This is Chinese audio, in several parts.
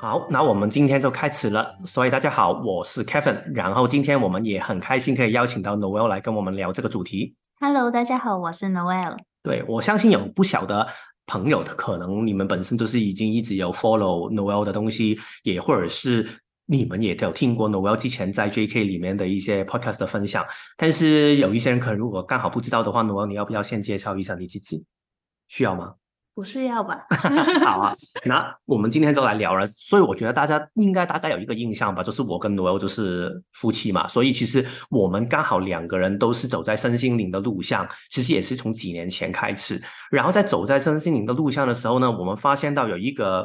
好，那我们今天就开始了。所以大家好，我是 Kevin。然后今天我们也很开心可以邀请到 Noel 来跟我们聊这个主题。Hello，大家好，我是 Noel。对我相信有不小的朋友，可能你们本身就是已经一直有 follow Noel 的东西，也或者是你们也都有听过 Noel 之前在 JK 里面的一些 podcast 的分享。但是有一些人可能如果刚好不知道的话，Noel 你要不要先介绍一下你自己？需要吗？不是要吧？好啊，那我们今天就来聊了。所以我觉得大家应该大概有一个印象吧，就是我跟 Noel 就是夫妻嘛，所以其实我们刚好两个人都是走在身心灵的路上，其实也是从几年前开始。然后在走在身心灵的路上的时候呢，我们发现到有一个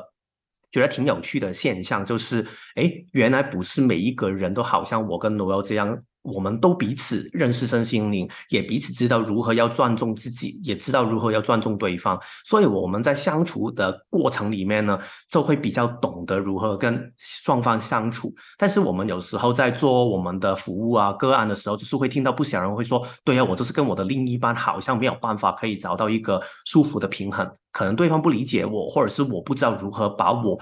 觉得挺有趣的现象，就是哎，原来不是每一个人都好像我跟罗欧这样。我们都彼此认识身心灵，也彼此知道如何要尊重自己，也知道如何要尊重对方。所以我们在相处的过程里面呢，就会比较懂得如何跟双方相处。但是我们有时候在做我们的服务啊个案的时候，就是会听到不少人会说：“对呀、我就是跟我的另一半好像没有办法可以找到一个舒服的平衡，可能对方不理解我，或者是我不知道如何把我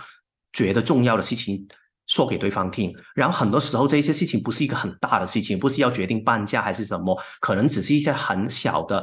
觉得重要的事情。”说给对方听，然后很多时候这些事情不是一个很大的事情，不是要决定搬家还是什么，可能只是一些很小的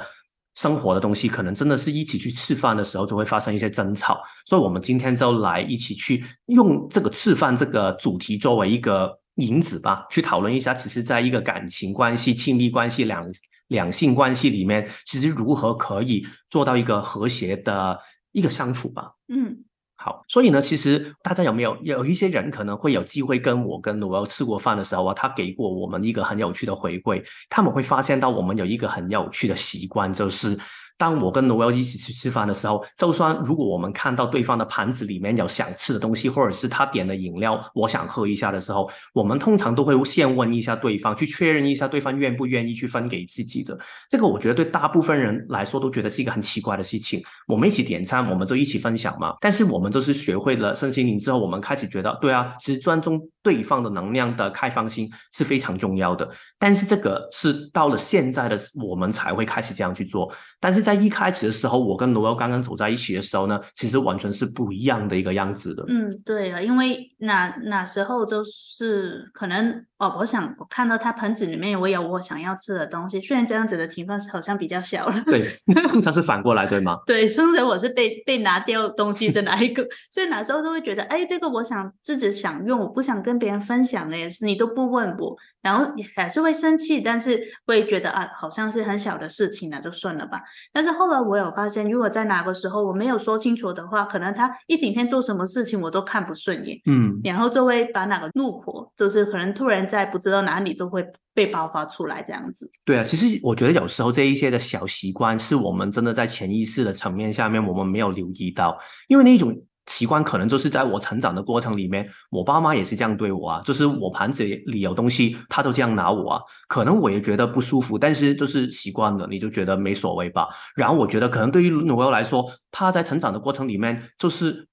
生活的东西，可能真的是一起去吃饭的时候就会发生一些争吵。所以，我们今天就来一起去用这个吃饭这个主题作为一个引子吧，去讨论一下，其实在一个感情关系、亲密关系、两两性关系里面，其实如何可以做到一个和谐的一个相处吧。嗯。好，所以呢，其实大家有没有有一些人可能会有机会跟我跟罗吃过饭的时候啊，他给过我们一个很有趣的回馈，他们会发现到我们有一个很有趣的习惯，就是当我跟罗 l 一起去吃饭的时候，就算如果我们看到对方的盘子里面有想吃的东西，或者是他点的饮料，我想喝一下的时候，我们通常都会先问一下对方，去确认一下对方愿不愿意去分给自己的。这个我觉得对大部分人来说都觉得是一个很奇怪的事情。我们一起点餐，我们就一起分享嘛。但是我们就是学会了身心灵之后，我们开始觉得，对啊，其实尊重对方的能量的开放性是非常重要的。但是这个是到了现在的我们才会开始这样去做。但是在一开始的时候，我跟罗欧刚刚走在一起的时候呢，其实完全是不一样的一个样子的。嗯，对啊，因为那那时候就是可能哦，我想我看到他盆子里面我有我想要吃的东西，虽然这样子的情况是好像比较小了。对，通常是反过来，对吗？对，通常我是被被拿掉东西的那一个，所以哪时候就会觉得，哎，这个我想自己想用，我不想跟别人分享的，你都不问我，然后还是会生气，但是会觉得啊，好像是很小的事情那就算了吧。但是后来我有发现，如果在哪个时候我没有说清楚的话，可能他一整天做什么事情我都看不顺眼，嗯，然后就会把哪个怒火，就是可能突然在不知道哪里就会被爆发出来这样子。对啊，其实我觉得有时候这一些的小习惯，是我们真的在潜意识的层面下面，我们没有留意到，因为那种。习惯可能就是在我成长的过程里面，我爸妈也是这样对我啊，就是我盘子里有东西，他都这样拿我啊，可能我也觉得不舒服，但是就是习惯了，你就觉得没所谓吧。然后我觉得可能对于罗欧来说，他在成长的过程里面就是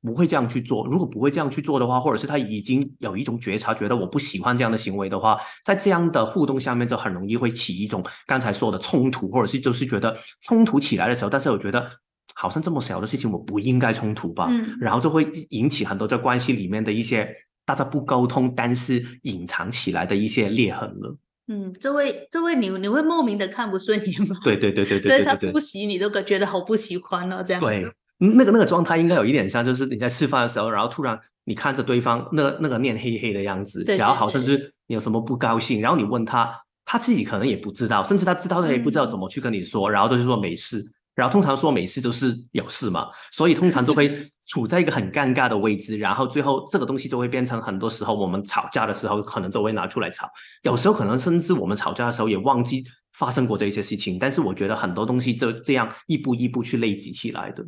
不会这样去做。如果不会这样去做的话，或者是他已经有一种觉察，觉得我不喜欢这样的行为的话，在这样的互动下面，就很容易会起一种刚才说的冲突，或者是就是觉得冲突起来的时候，但是我觉得。好像这么小的事情，我不应该冲突吧？嗯，然后就会引起很多在关系里面的一些大家不沟通，但是隐藏起来的一些裂痕了。嗯，这位这位你你会莫名的看不顺眼吗？对对对对对所以他对对复习你都觉得好不喜欢哦，这样子。对，那个那个状态应该有一点像，就是你在吃饭的时候，然后突然你看着对方那个那个面黑黑的样子，对对然后好像就是你有什么不高兴，然后你问他，他自己可能也不知道，甚至他知道他也不知道怎么去跟你说，然后就是说没事。然后通常说没事就是有事嘛，所以通常就会处在一个很尴尬的位置，然后最后这个东西就会变成很多时候我们吵架的时候可能就会拿出来吵，有时候可能甚至我们吵架的时候也忘记发生过这些事情，但是我觉得很多东西就这样一步一步去累积起来的。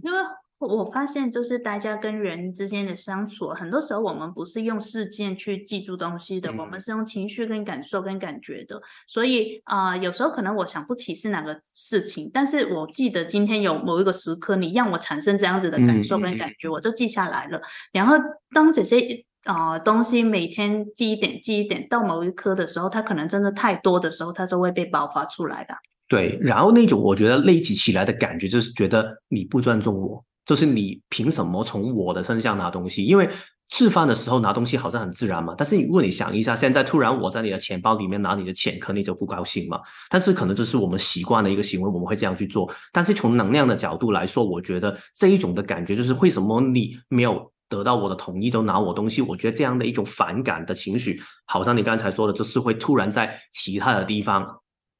我发现，就是大家跟人之间的相处，很多时候我们不是用事件去记住东西的，嗯我们是用情绪跟感受跟感觉的。所以啊、呃有时候可能我想不起是哪个事情，但是我记得今天有某一个时刻，你让我产生这样子的感受跟感觉，我就记下来了。然后当这些啊、呃东西每天记一点记一点，到某一刻的时候，它可能真的太多的时候，它就会被爆发出来的。对，然后那种我觉得累积起来的感觉，就是觉得你不尊重我，就是你凭什么从我的身上拿东西？因为吃饭的时候拿东西好像很自然嘛，但是如果你想一下，现在突然我在你的钱包里面拿你的钱，可能你就不高兴嘛。但是可能这是我们习惯的一个行为，我们会这样去做。但是从能量的角度来说，我觉得这一种的感觉就是为什么你没有得到我的同意就拿我东西？我觉得这样的一种反感的情绪，好像你刚才说的，就是会突然在其他的地方，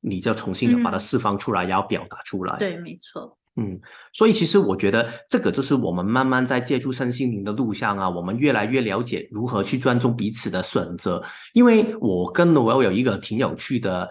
你就重新的把它释放出来，然后表达出来。对，没错。嗯，所以其实我觉得这个就是我们慢慢在借助身心灵的路上啊，我们越来越了解如何去尊重彼此的选择。因为我跟罗有有一个挺有趣的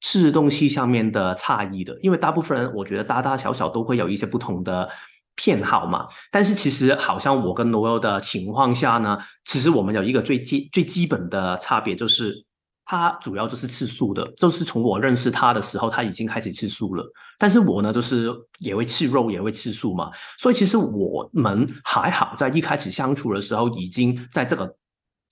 吃东西上面的差异的，因为大部分人我觉得大大小小都会有一些不同的偏好嘛。但是其实好像我跟罗有的情况下呢，其实我们有一个最基最基本的差别就是。他主要就是吃素的，就是从我认识他的时候，他已经开始吃素了。但是我呢，就是也会吃肉，也会吃素嘛。所以其实我们还好，在一开始相处的时候，已经在这个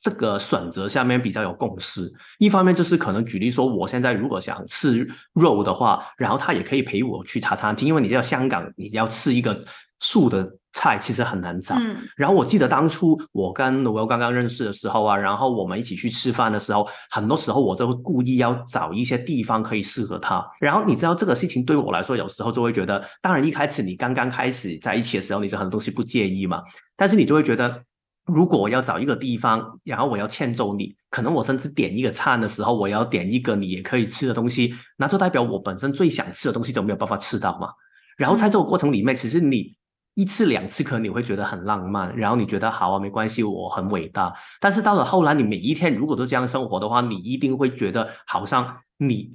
这个选择下面比较有共识。一方面就是可能举例说，我现在如果想吃肉的话，然后他也可以陪我去茶餐厅，因为你知道香港，你要吃一个素的。菜其实很难找，然后我记得当初我跟罗刚刚认识的时候啊，然后我们一起去吃饭的时候，很多时候我就会故意要找一些地方可以适合他。然后你知道这个事情对我来说，有时候就会觉得，当然一开始你刚刚开始在一起的时候，你就很多东西不介意嘛，但是你就会觉得，如果我要找一个地方，然后我要欠揍你，可能我甚至点一个餐的时候，我要点一个你也可以吃的东西，那就代表我本身最想吃的东西就没有办法吃到嘛。然后在这个过程里面，其实你。一次两次可能你会觉得很浪漫，然后你觉得好啊，没关系，我很伟大。但是到了后来，你每一天如果都这样生活的话，你一定会觉得好像你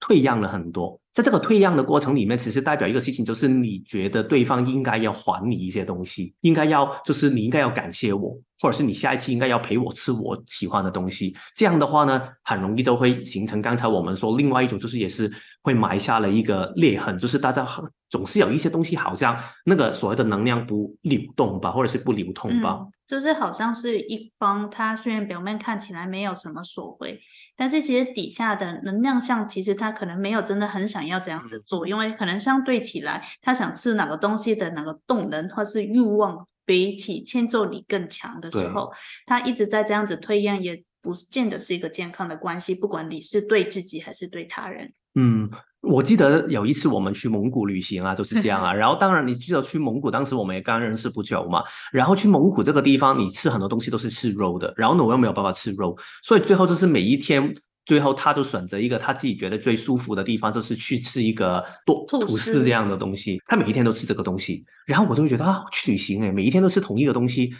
退让了很多。在这个退让的过程里面，其实代表一个事情，就是你觉得对方应该要还你一些东西，应该要就是你应该要感谢我，或者是你下一次应该要陪我吃我喜欢的东西。这样的话呢，很容易就会形成刚才我们说另外一种，就是也是会埋下了一个裂痕，就是大家总是有一些东西好像那个所谓的能量不流动吧，或者是不流通吧。就是好像是一方，他虽然表面看起来没有什么所谓，但是其实底下的能量像，其实他可能没有真的很想要这样子做，因为可能相对起来，他想吃哪个东西的哪个动能或是欲望，比起欠揍你更强的时候，他一直在这样子退让，也不见得是一个健康的关系，不管你是对自己还是对他人。嗯。我记得有一次我们去蒙古旅行啊，就是这样啊。然后当然你记得去蒙古，当时我们也刚认识不久嘛。然后去蒙古这个地方，你吃很多东西都是吃肉的。然后呢，我又没有办法吃肉，所以最后就是每一天，最后他就选择一个他自己觉得最舒服的地方，就是去吃一个多吐司这样的东西。他每一天都吃这个东西，然后我就会觉得啊，去旅行诶，每一天都吃同一个东西。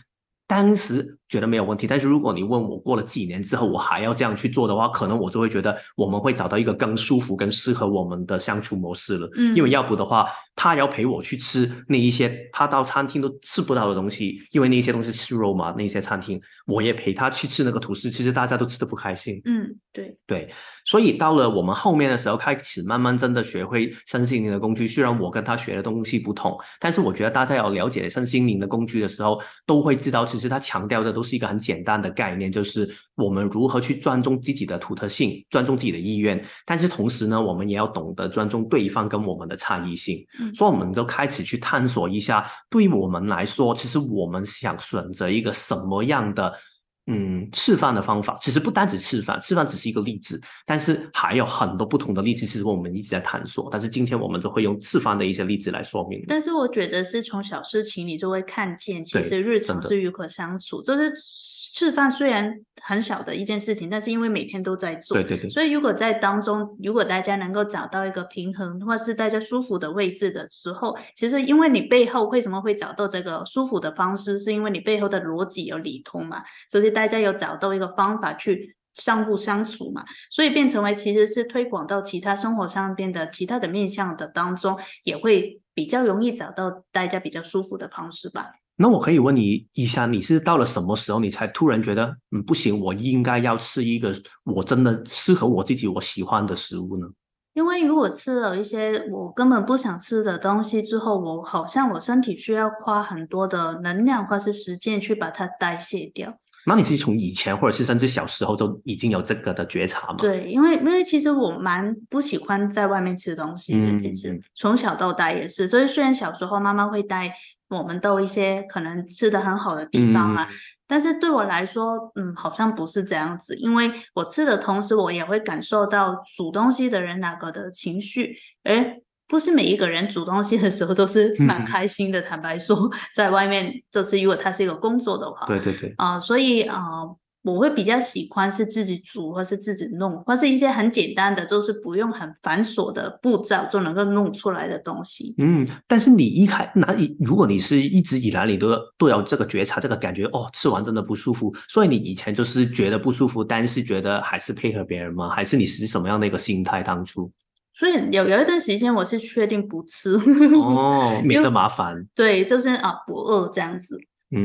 当时觉得没有问题，但是如果你问我过了几年之后我还要这样去做的话，可能我就会觉得我们会找到一个更舒服、更适合我们的相处模式了。嗯，因为要不的话，他要陪我去吃那一些他到餐厅都吃不到的东西，因为那些东西是肉嘛，那些餐厅我也陪他去吃那个吐司，其实大家都吃的不开心。嗯，对对，所以到了我们后面的时候，开始慢慢真的学会身心灵的工具。虽然我跟他学的东西不同，但是我觉得大家要了解身心灵的工具的时候，都会知道其实他强调的都是一个很简单的概念，就是我们如何去尊重自己的独特性，尊重自己的意愿。但是同时呢，我们也要懂得尊重对方跟我们的差异性。所以我们就开始去探索一下，对于我们来说，其实我们想选择一个什么样的。嗯，吃饭的方法其实不单只吃饭，吃饭只是一个例子，但是还有很多不同的例子，其实我们一直在探索。但是今天我们都会用吃饭的一些例子来说明。但是我觉得是从小事情你就会看见，其实日常是如何相处，就是。吃饭虽然很小的一件事情，但是因为每天都在做，对对对，所以如果在当中，如果大家能够找到一个平衡，或是大家舒服的位置的时候，其实因为你背后为什么会找到这个舒服的方式，是因为你背后的逻辑有理通嘛，所以大家有找到一个方法去相互相处嘛，所以变成为其实是推广到其他生活上边的其他的面向的当中，也会比较容易找到大家比较舒服的方式吧。那我可以问你一下，你是到了什么时候，你才突然觉得，嗯，不行，我应该要吃一个我真的适合我自己、我喜欢的食物呢？因为如果吃了一些我根本不想吃的东西之后，我好像我身体需要花很多的能量或是时间去把它代谢掉。那你是从以前或者是甚至小时候就已经有这个的觉察吗？对，因为因为其实我蛮不喜欢在外面吃东西的，其实从小到大也是。所以虽然小时候妈妈会带。我们到一些可能吃的很好的地方啊。但是对我来说，嗯，好像不是这样子，因为我吃的同时，我也会感受到煮东西的人哪个的情绪，而不是每一个人煮东西的时候都是蛮开心的。坦白说，在外面就是如果他是一个工作的话，对对对，啊，所以啊。我会比较喜欢是自己煮，或是自己弄，或是一些很简单的，就是不用很繁琐的步骤就能够弄出来的东西。嗯，但是你一开那，如果你是一直以来你都都有这个觉察，这个感觉哦，吃完真的不舒服，所以你以前就是觉得不舒服，但是觉得还是配合别人吗？还是你是什么样的一个心态当初？所以有有一段时间我是确定不吃哦，免得麻烦。对，就是啊，不饿这样子。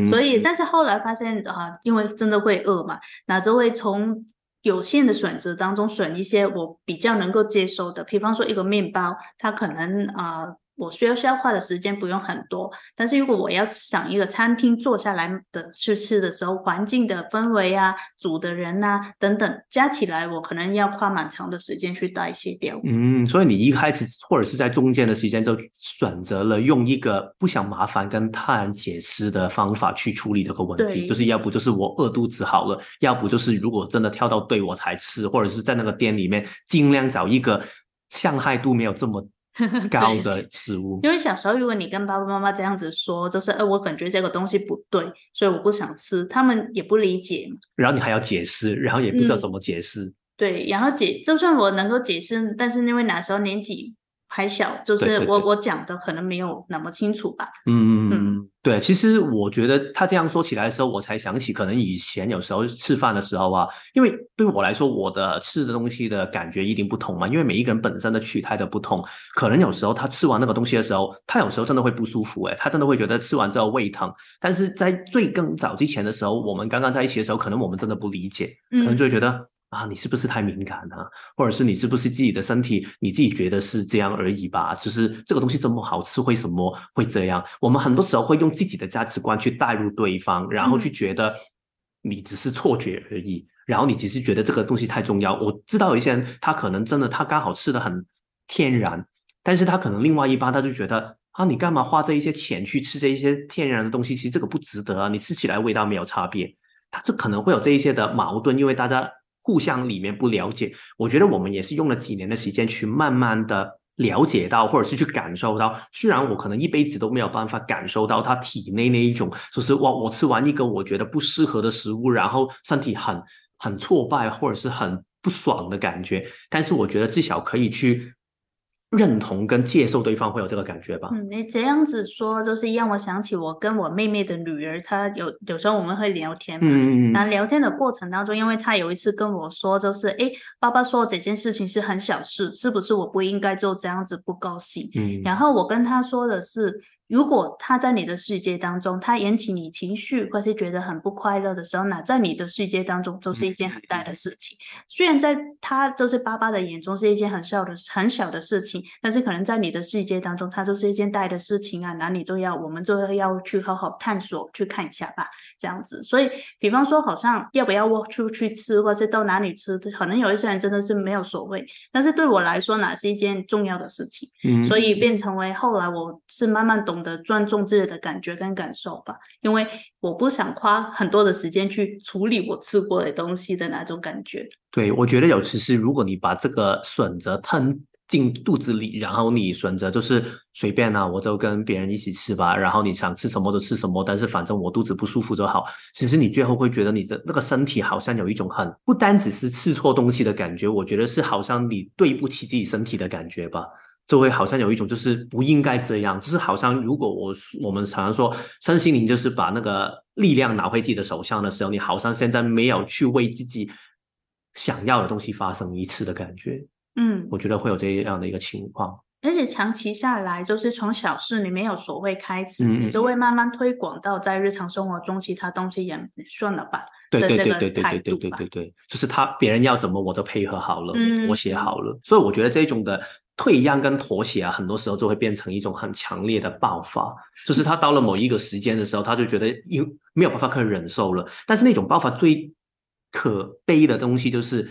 所以，但是后来发现啊，因为真的会饿嘛，那就会从有限的选择当中选一些我比较能够接受的，比方说一个面包，它可能啊。我需要消化的时间不用很多，但是如果我要想一个餐厅坐下来的去吃的时候，环境的氛围啊、煮的人啊等等加起来，我可能要花蛮长的时间去代谢掉。嗯，所以你一开始或者是在中间的时间就选择了用一个不想麻烦跟他人解释的方法去处理这个问题，就是要不就是我饿肚子好了，要不就是如果真的跳到队我才吃，或者是在那个店里面尽量找一个伤害度没有这么。高的食物，因为小时候如果你跟爸爸妈妈这样子说，就是呃，我感觉这个东西不对，所以我不想吃，他们也不理解。然后你还要解释，然后也不知道怎么解释。对，然后解，就算我能够解释，但是因为那时候年纪。还小，就是我我讲的可能没有那么清楚吧。嗯嗯嗯，对，其实我觉得他这样说起来的时候，我才想起，可能以前有时候吃饭的时候啊，因为对我来说，我的吃的东西的感觉一定不同嘛，因为每一个人本身的取态的不同，可能有时候他吃完那个东西的时候，他有时候真的会不舒服，诶，他真的会觉得吃完之后胃疼。但是在最更早之前的时候，我们刚刚在一起的时候，可能我们真的不理解，可能就会觉得。啊，你是不是太敏感了？或者是你是不是自己的身体，你自己觉得是这样而已吧？就是这个东西这么好吃，为什么会这样？我们很多时候会用自己的价值观去带入对方，然后去觉得你只是错觉而已，然后你只是觉得这个东西太重要。我知道有一些人，他可能真的他刚好吃的很天然，但是他可能另外一半他就觉得啊，你干嘛花这一些钱去吃这一些天然的东西？其实这个不值得啊，你吃起来味道没有差别，他就可能会有这一些的矛盾，因为大家。互相里面不了解，我觉得我们也是用了几年的时间去慢慢的了解到，或者是去感受到。虽然我可能一辈子都没有办法感受到他体内那一种，就是哇，我吃完一个我觉得不适合的食物，然后身体很很挫败或者是很不爽的感觉。但是我觉得至少可以去。认同跟接受对方会有这个感觉吧？嗯，你这样子说，就是让我想起我跟我妹妹的女儿，她有有时候我们会聊天嘛。嗯嗯嗯。那聊天的过程当中，因为她有一次跟我说，就是哎，爸爸说这件事情是很小事，是不是我不应该就这样子不高兴？嗯。然后我跟她说的是。如果他在你的世界当中，他引起你情绪或是觉得很不快乐的时候，那在你的世界当中都是一件很大的事情。虽然在他就是爸爸的眼中是一件很小的很小的事情，但是可能在你的世界当中，它就是一件大的事情啊。哪里重要，我们就要去好好探索，去看一下吧，这样子。所以，比方说，好像要不要我出去吃，或是到哪里吃，可能有一些人真的是没有所谓。但是对我来说，哪是一件重要的事情。嗯，所以变成为后来我是慢慢懂。懂得尊重自己的感觉跟感受吧，因为我不想花很多的时间去处理我吃过的东西的那种感觉。对，我觉得有其实，如果你把这个选择吞进肚子里，然后你选择就是随便啊，我就跟别人一起吃吧，然后你想吃什么就吃什么，但是反正我肚子不舒服就好。其实你最后会觉得你的那个身体好像有一种很不单只是吃错东西的感觉，我觉得是好像你对不起自己身体的感觉吧。就会好像有一种就是不应该这样，就是好像如果我我们常常说身心灵就是把那个力量拿回自己的手上的时候，你好像现在没有去为自己想要的东西发生一次的感觉。嗯，我觉得会有这样的一个情况。而且长期下来，就是从小事你没有所谓开始，你就会慢慢推广到在日常生活中其他东西也算了吧。对对对对对对对对对对，就是他别人要怎么我就配合好了，我写好了。所以我觉得这种的。退让跟妥协啊，很多时候就会变成一种很强烈的爆发。就是他到了某一个时间的时候，他就觉得因没有办法可以忍受了。但是那种爆发最可悲的东西就是，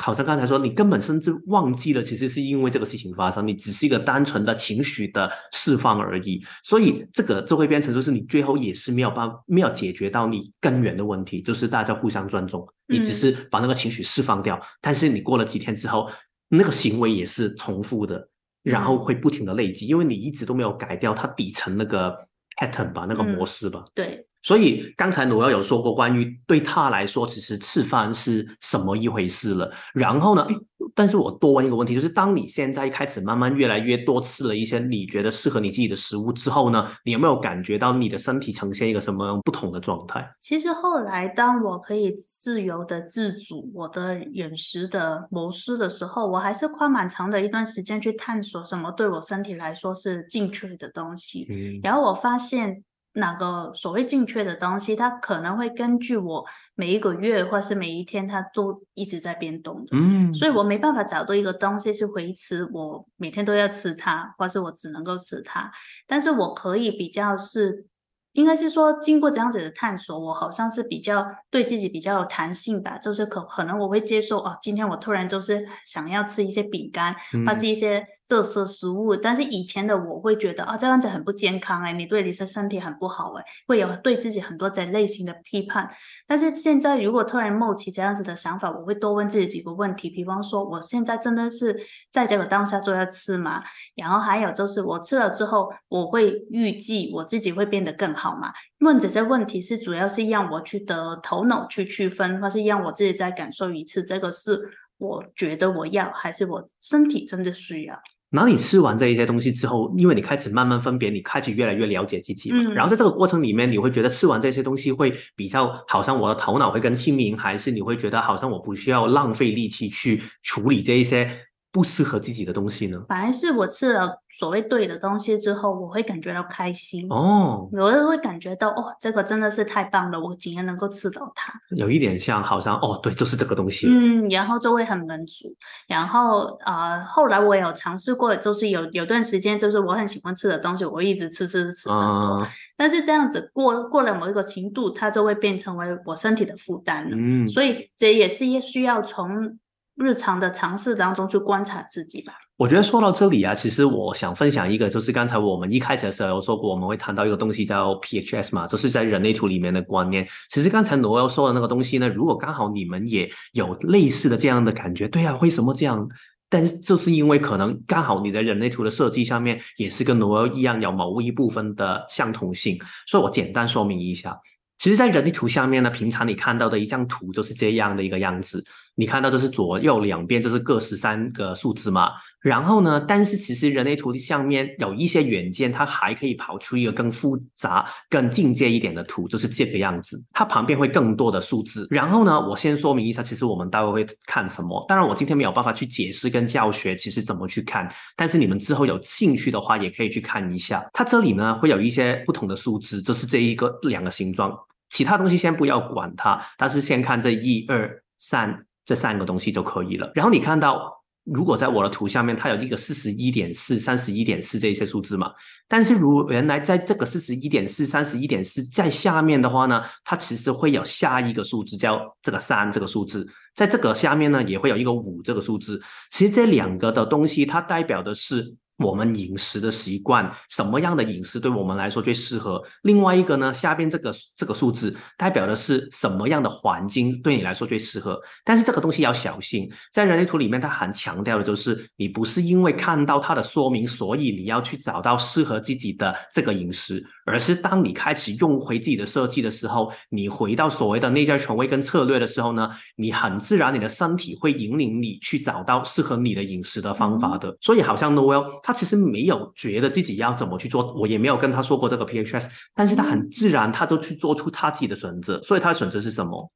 好像刚才说，你根本甚至忘记了，其实是因为这个事情发生，你只是一个单纯的情绪的释放而已。所以这个就会变成，就是你最后也是没有办法，没有解决到你根源的问题，就是大家互相尊重，你只是把那个情绪释放掉，但是你过了几天之后，那个行为也是重复的，然后会不停的累积，因为你一直都没有改掉它底层那个 pattern 吧，那个模式吧。对。所以刚才罗耀有说过，关于对他来说，其实吃饭是什么一回事了。然后呢，但是我多问一个问题，就是当你现在开始慢慢越来越多吃了一些你觉得适合你自己的食物之后呢，你有没有感觉到你的身体呈现一个什么不同的状态？其实后来，当我可以自由的自主我的饮食的模式的时候，我还是花蛮长的一段时间去探索什么对我身体来说是正确的东西。嗯，然后我发现。哪个所谓正确的东西，它可能会根据我每一个月或是每一天，它都一直在变动的。嗯，所以我没办法找到一个东西是维持我每天都要吃它，或是我只能够吃它。但是我可以比较是，应该是说经过这样子的探索，我好像是比较对自己比较有弹性吧。就是可可能我会接受哦，今天我突然就是想要吃一些饼干，或是一些。特色食物，但是以前的我会觉得啊，这样子很不健康哎，你对你的身体很不好哎，会有对自己很多这类型的批判。但是现在如果突然冒起这样子的想法，我会多问自己几个问题，比方说，我现在真的是在这个当下就要吃吗？然后还有就是我吃了之后，我会预计我自己会变得更好吗？问这些问题是主要是让我去得头脑去区分，或是让我自己再感受一次，这个是我觉得我要，还是我身体真的需要？那你吃完这一些东西之后，因为你开始慢慢分别，你开始越来越了解自己嘛。然后在这个过程里面，你会觉得吃完这些东西会比较好像我的头脑会更清明，还是你会觉得好像我不需要浪费力气去处理这一些？不适合自己的东西呢？反而是我吃了所谓对的东西之后，我会感觉到开心哦，我会感觉到哦，这个真的是太棒了，我今天能够吃到它，有一点像好像哦，对，就是这个东西，嗯，然后就会很满足。然后啊，后来我有尝试过，就是有有段时间，就是我很喜欢吃的东西，我一直吃吃吃很多，但是这样子过过了某一个程度，它就会变成为我身体的负担了。嗯，所以这也是需要从。日常的尝试当中去观察自己吧。我觉得说到这里啊，其实我想分享一个，就是刚才我们一开始的时候说过，我们会谈到一个东西叫 PHS 嘛，就是在人类图里面的观念。其实刚才罗欧说的那个东西呢，如果刚好你们也有类似的这样的感觉，对啊，为什么这样？但是就是因为可能刚好你的人类图的设计上面也是跟罗欧一样有某一部分的相同性，所以我简单说明一下。其实，在人类图下面呢，平常你看到的一张图就是这样的一个样子。你看到这是左右两边就是各十三个数字嘛？然后呢，但是其实人类图的下面有一些软件，它还可以跑出一个更复杂、更进阶一点的图，就是这个样子。它旁边会更多的数字。然后呢，我先说明一下，其实我们待会会看什么。当然，我今天没有办法去解释跟教学，其实怎么去看。但是你们之后有兴趣的话，也可以去看一下。它这里呢会有一些不同的数字，就是这一个两个形状。其他东西先不要管它，但是先看这一二三这三个东西就可以了。然后你看到，如果在我的图下面，它有一个四十一点四、三十一点四这些数字嘛？但是如原来在这个四十一点四、三十一点四在下面的话呢，它其实会有下一个数字叫这个三这个数字，在这个下面呢也会有一个五这个数字。其实这两个的东西，它代表的是。我们饮食的习惯，什么样的饮食对我们来说最适合？另外一个呢，下边这个这个数字代表的是什么样的环境对你来说最适合？但是这个东西要小心，在人类图里面，它很强调的就是，你不是因为看到它的说明，所以你要去找到适合自己的这个饮食，而是当你开始用回自己的设计的时候，你回到所谓的内在权威跟策略的时候呢，你很自然，你的身体会引领你去找到适合你的饮食的方法的。所以，好像 Noel。他其实没有觉得自己要怎么去做，我也没有跟他说过这个 PHS，但是他很自然，他就去做出他自己的选择。所以他的选择是什么？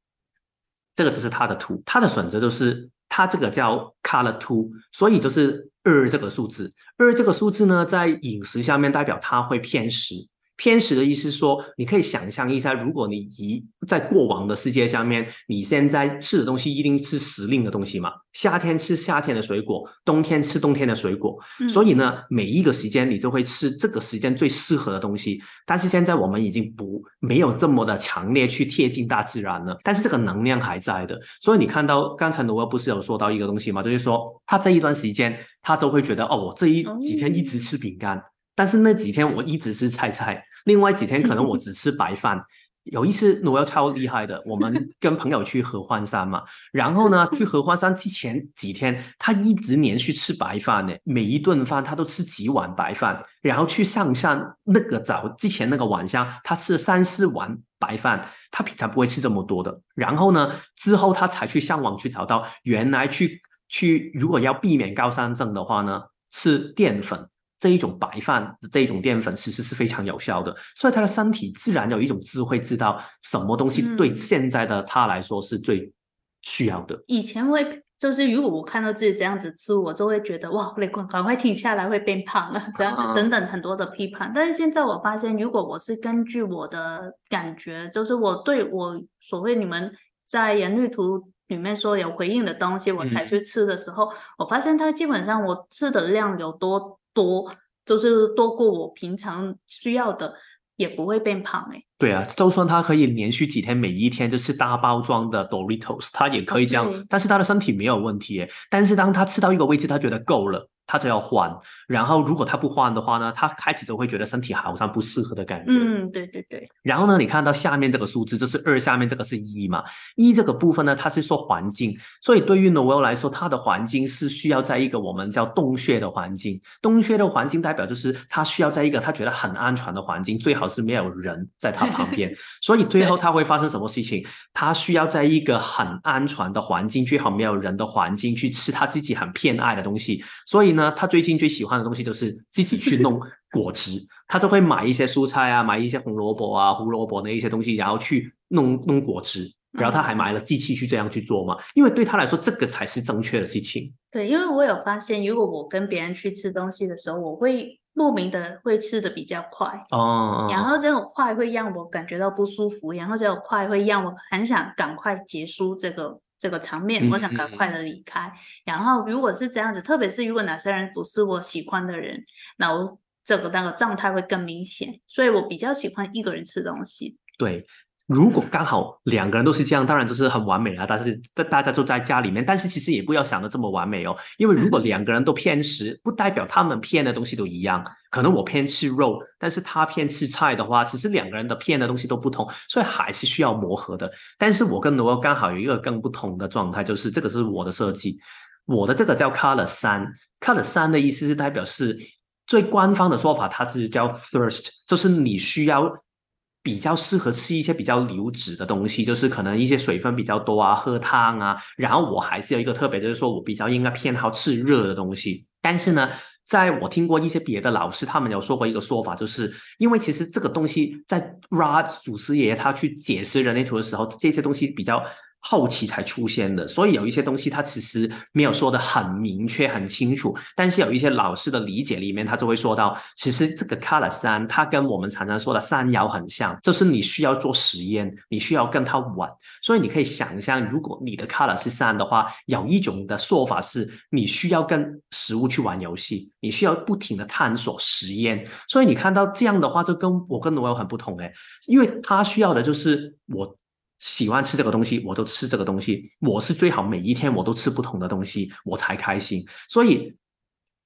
这个就是他的图，他的选择就是他这个叫 Color Two，所以就是二这个数字。二这个数字呢，在饮食下面代表他会偏食。偏食的意思说，你可以想象一下，如果你一在过往的世界下面，你现在吃的东西一定是时令的东西嘛？夏天吃夏天的水果，冬天吃冬天的水果。所以呢，每一个时间你就会吃这个时间最适合的东西。但是现在我们已经不没有这么的强烈去贴近大自然了，但是这个能量还在的。所以你看到刚才罗不是有说到一个东西吗？就是说他这一段时间他都会觉得哦，我这一几天一直吃饼干。但是那几天我一直是菜菜，另外几天可能我 只吃白饭。有一次我要超厉害的，我们 跟朋友去合欢山嘛，然后呢去合欢山之前几天，他一直连续吃白饭呢，每一顿饭他都吃几碗白饭，然后去上山那个早之前那个晚上，他吃了三四碗白饭，他平常不会吃这么多的。然后呢之后他才去上网去找到，原来去去如果要避免高山症的话呢，吃淀粉。这一种白饭这一种淀粉其实是非常有效的，所以他的身体自然有一种智慧，知道什么东西对现在的他来说是最需要的。以前会就是如果我看到自己这样子吃，我就会觉得哇，得赶赶快停下来会变胖了，这样子等等很多的批判。但是现在我发现，如果我是根据我的感觉，就是我对我所谓你们在人类图里面说有回应的东西，我才去吃的时候，我发现它基本上我吃的量有多。多就是多过我平常需要的，也不会变胖哎。对啊，就算他可以连续几天每一天就是大包装的 Doritos，他也可以这样，但是他的身体没有问题。但是当他吃到一个位置，他觉得够了。他就要换，然后如果他不换的话呢，他开始就会觉得身体好像不适合的感觉。嗯，对对对。然后呢，你看到下面这个数字，这是二，下面这个是一嘛？一这个部分呢，它是说环境，所以对于 Noel 来说，他的环境是需要在一个我们叫洞穴的环境。洞穴的环境代表就是他需要在一个他觉得很安全的环境，最好是没有人在他旁边。所以最后他会发生什么事情？他需要在一个很安全的环境，最好没有人的环境去吃他自己很偏爱的东西。所以呢。他最近最喜欢的东西就是自己去弄果汁，他就会买一些蔬菜啊，买一些红萝卜啊、胡萝卜那一些东西，然后去弄弄果汁。然后他还买了机器去这样去做嘛，因为对他来说这个才是正确的事情。对，因为我有发现，如果我跟别人去吃东西的时候，我会莫名的会吃的比较快哦，然后这种快会让我感觉到不舒服，然后这种快会让我很想赶快结束这个。这个场面，我想赶快的离开。然后，如果是这样子，特别是如果哪些人不是我喜欢的人，那我这个那个状态会更明显。所以我比较喜欢一个人吃东西。对。如果刚好两个人都是这样，当然就是很完美啊。但是在大家都在家里面，但是其实也不要想的这么完美哦。因为如果两个人都偏食，不代表他们偏的东西都一样。可能我偏吃肉，但是他偏吃菜的话，其实两个人的偏的东西都不同，所以还是需要磨合的。但是我跟罗刚好有一个更不同的状态，就是这个是我的设计，我的这个叫 Color 三，Color 三的意思是代表是最官方的说法，它是叫 Thirst，就是你需要。比较适合吃一些比较流质的东西，就是可能一些水分比较多啊，喝汤啊。然后我还是有一个特别，就是说我比较应该偏好吃热的东西。但是呢，在我听过一些别的老师，他们有说过一个说法，就是因为其实这个东西在 Ra 祖师爷他去解释人类图的时候，这些东西比较。后期才出现的，所以有一些东西它其实没有说的很明确、很清楚。但是有一些老师的理解里面，他就会说到，其实这个 color 三，它跟我们常常说的三爻很像，就是你需要做实验，你需要跟它玩。所以你可以想象，如果你的 color 是三的话，有一种的说法是，你需要跟食物去玩游戏，你需要不停的探索实验。所以你看到这样的话，就跟我跟罗友很不同诶，因为他需要的就是我。喜欢吃这个东西，我都吃这个东西。我是最好每一天我都吃不同的东西，我才开心。所以。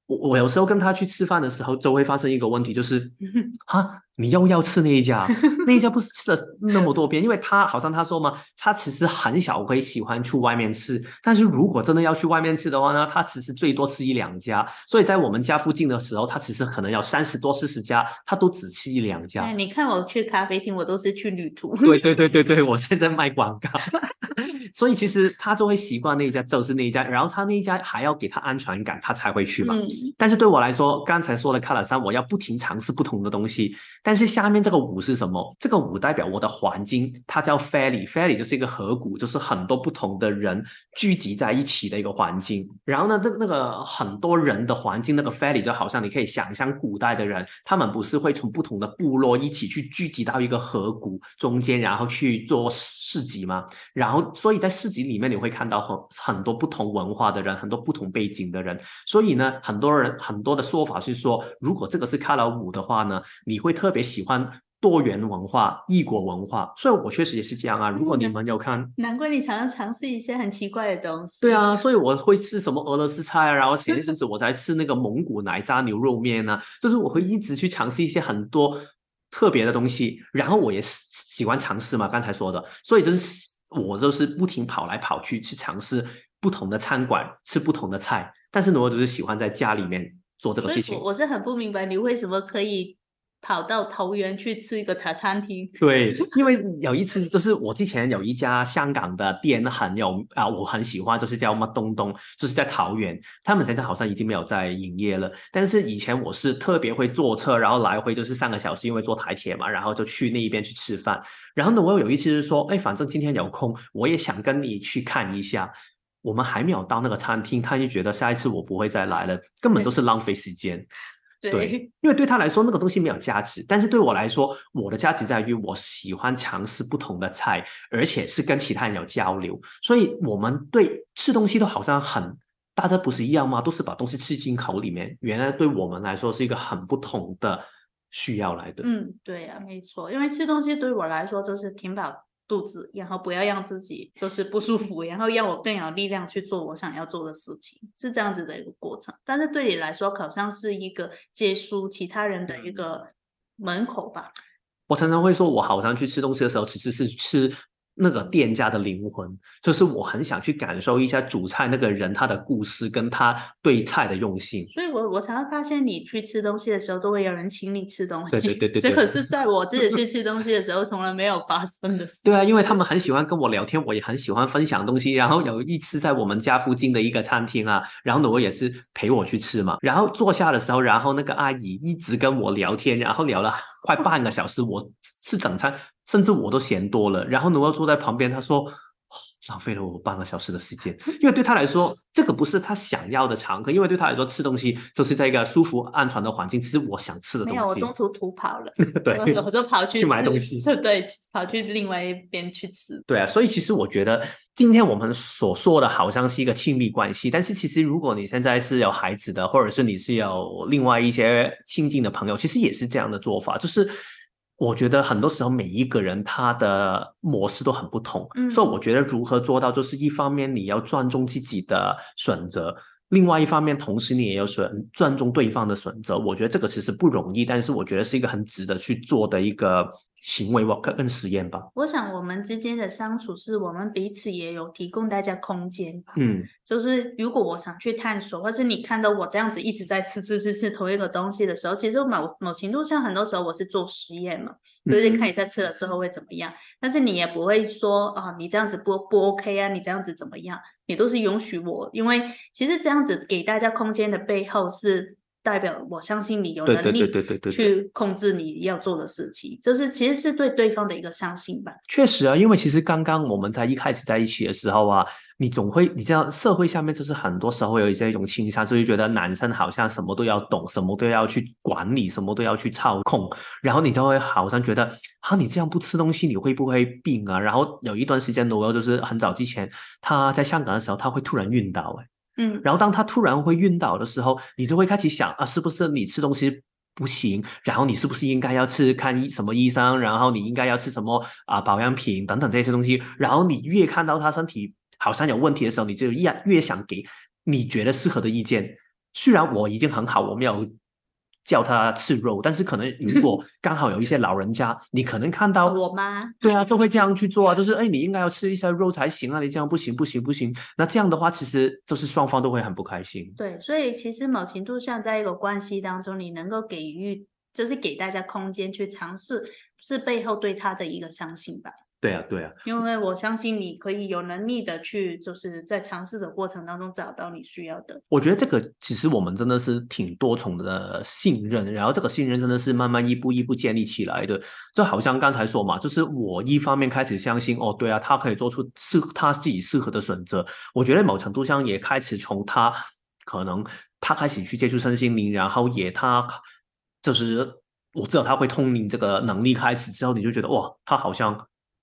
我我有时候跟他去吃饭的时候，就会发生一个问题，就是 哈，你又要吃那一家，那一家不是吃了那么多遍，因为他好像他说嘛，他其实很少会喜欢去外面吃，但是如果真的要去外面吃的话呢，他其实最多吃一两家，所以在我们家附近的时候，他其实可能要三十多四十家，他都只吃一两家。你看我去咖啡厅，我都是去旅途。对对对对对，我现在卖广告，所以其实他就会习惯那一家就是那一家，然后他那一家还要给他安全感，他才会去嘛。但是对我来说，刚才说的卡拉山，我要不停尝试不同的东西。但是下面这个五是什么？这个五代表我的环境，它叫 family，family 就是一个河谷，就是很多不同的人聚集在一起的一个环境。然后呢，那那个很多人的环境，那个 family 就好像你可以想象古代的人，他们不是会从不同的部落一起去聚集到一个河谷中间，然后去做市集吗？然后，所以在市集里面你会看到很很多不同文化的人，很多不同背景的人。所以呢，很多人很多的说法是说，如果这个是卡拉五的话呢，你会特别喜欢多元文化、异国文化。所以我确实也是这样啊。如果你们有看，难怪你常常尝试一些很奇怪的东西。对啊，所以我会吃什么俄罗斯菜啊，然后前一阵子我在吃那个蒙古奶渣牛肉面呢，就是我会一直去尝试一些很多特别的东西。然后我也是喜欢尝试嘛，刚才说的，所以就是我就是不停跑来跑去去尝试不同的餐馆，吃不同的菜。但是呢，我就是喜欢在家里面做这个事情。我是很不明白你为什么可以跑到桃园去吃一个茶餐厅。对，因为有一次就是我之前有一家香港的店很有啊，我很喜欢，就是叫什么东东，就是在桃园。他们现在好像已经没有在营业了。但是以前我是特别会坐车，然后来回就是三个小时，因为坐台铁嘛，然后就去那一边去吃饭。然后呢，我有一次是说，哎，反正今天有空，我也想跟你去看一下。我们还没有到那个餐厅，他就觉得下一次我不会再来了，根本就是浪费时间。对，因为对他来说那个东西没有价值，但是对我来说，我的价值在于我喜欢尝试不同的菜，而且是跟其他人有交流。所以，我们对吃东西都好像很大家不是一样吗？都是把东西吃进口里面。原来对我们来说是一个很不同的需要来的。嗯，对呀，没错，因为吃东西对我来说就是挺饱。肚子，然后不要让自己就是不舒服，然后让我更有力量去做我想要做的事情，是这样子的一个过程。但是对你来说，好像是一个接收其他人的一个门口吧。我常常会说，我好像去吃东西的时候，其实是吃。那个店家的灵魂，就是我很想去感受一下主菜那个人他的故事，跟他对菜的用心。所以我我才会发现，你去吃东西的时候，都会有人请你吃东西。对对对对，这可是在我自己去吃东西的时候，从来没有发生的事。对啊，因为他们很喜欢跟我聊天，我也很喜欢分享东西。然后有一次在我们家附近的一个餐厅啊，然后呢我也是陪我去吃嘛。然后坐下的时候，然后那个阿姨一直跟我聊天，然后聊了快半个小时。我吃整餐。甚至我都嫌多了，然后呢，我坐在旁边，他说浪费了我半个小时的时间，因为对他来说，这个不是他想要的常客，因为对他来说，吃东西就是在一个舒服、安全的环境，其实我想吃的东西。没有，我中途吐跑了，对，我就跑去去买东西，对，跑去另外一边去吃。对啊，所以其实我觉得今天我们所说的好像是一个亲密关系，但是其实如果你现在是有孩子的，或者是你是有另外一些亲近的朋友，其实也是这样的做法，就是。我觉得很多时候每一个人他的模式都很不同，所以我觉得如何做到，就是一方面你要尊重自己的选择，另外一方面同时你也要选尊重对方的选择。我觉得这个其实不容易，但是我觉得是一个很值得去做的一个。行为我跟实验吧。我想我们之间的相处是我们彼此也有提供大家空间吧。嗯，就是如果我想去探索，或是你看到我这样子一直在吃吃吃吃同一个东西的时候，其实某某程度上，很多时候我是做实验嘛，就是看一下吃了之后会怎么样。但是你也不会说啊，你这样子不不 OK 啊，你这样子怎么样？你都是允许我，因为其实这样子给大家空间的背后是。代表我相信你有能力去控制你要做的事情，就是其实是对对方的一个相信吧。确实啊，因为其实刚刚我们在一开始在一起的时候啊，你总会你知道社会下面就是很多时候有这种倾向，就是觉得男生好像什么都要懂，什么都要去管理，什么都要去操控，然后你就会好像觉得啊，你这样不吃东西你会不会病啊？然后有一段时间，罗就是很早之前他在香港的时候，他会突然晕倒哎。嗯，然后当他突然会晕倒的时候，你就会开始想啊，是不是你吃东西不行？然后你是不是应该要吃看医什么医生？然后你应该要吃什么啊保养品等等这些东西？然后你越看到他身体好像有问题的时候，你就越越想给你觉得适合的意见。虽然我已经很好，我没有。叫他吃肉，但是可能如果 刚好有一些老人家，你可能看到我吗？对啊，就会这样去做啊，就是哎，你应该要吃一下肉才行啊，你这样不行不行不行。那这样的话，其实就是双方都会很不开心。对，所以其实某程度上，在一个关系当中，你能够给予，就是给大家空间去尝试，是背后对他的一个相信吧。对啊，对啊，因为我相信你可以有能力的去，就是在尝试的过程当中找到你需要的。我觉得这个其实我们真的是挺多重的信任，然后这个信任真的是慢慢一步一步建立起来的。就好像刚才说嘛，就是我一方面开始相信，哦，对啊，他可以做出适他自己适合的选择。我觉得某程度上也开始从他可能他开始去接触身心灵，然后也他就是我知道他会通灵这个能力开始之后，你就觉得哇，他好像。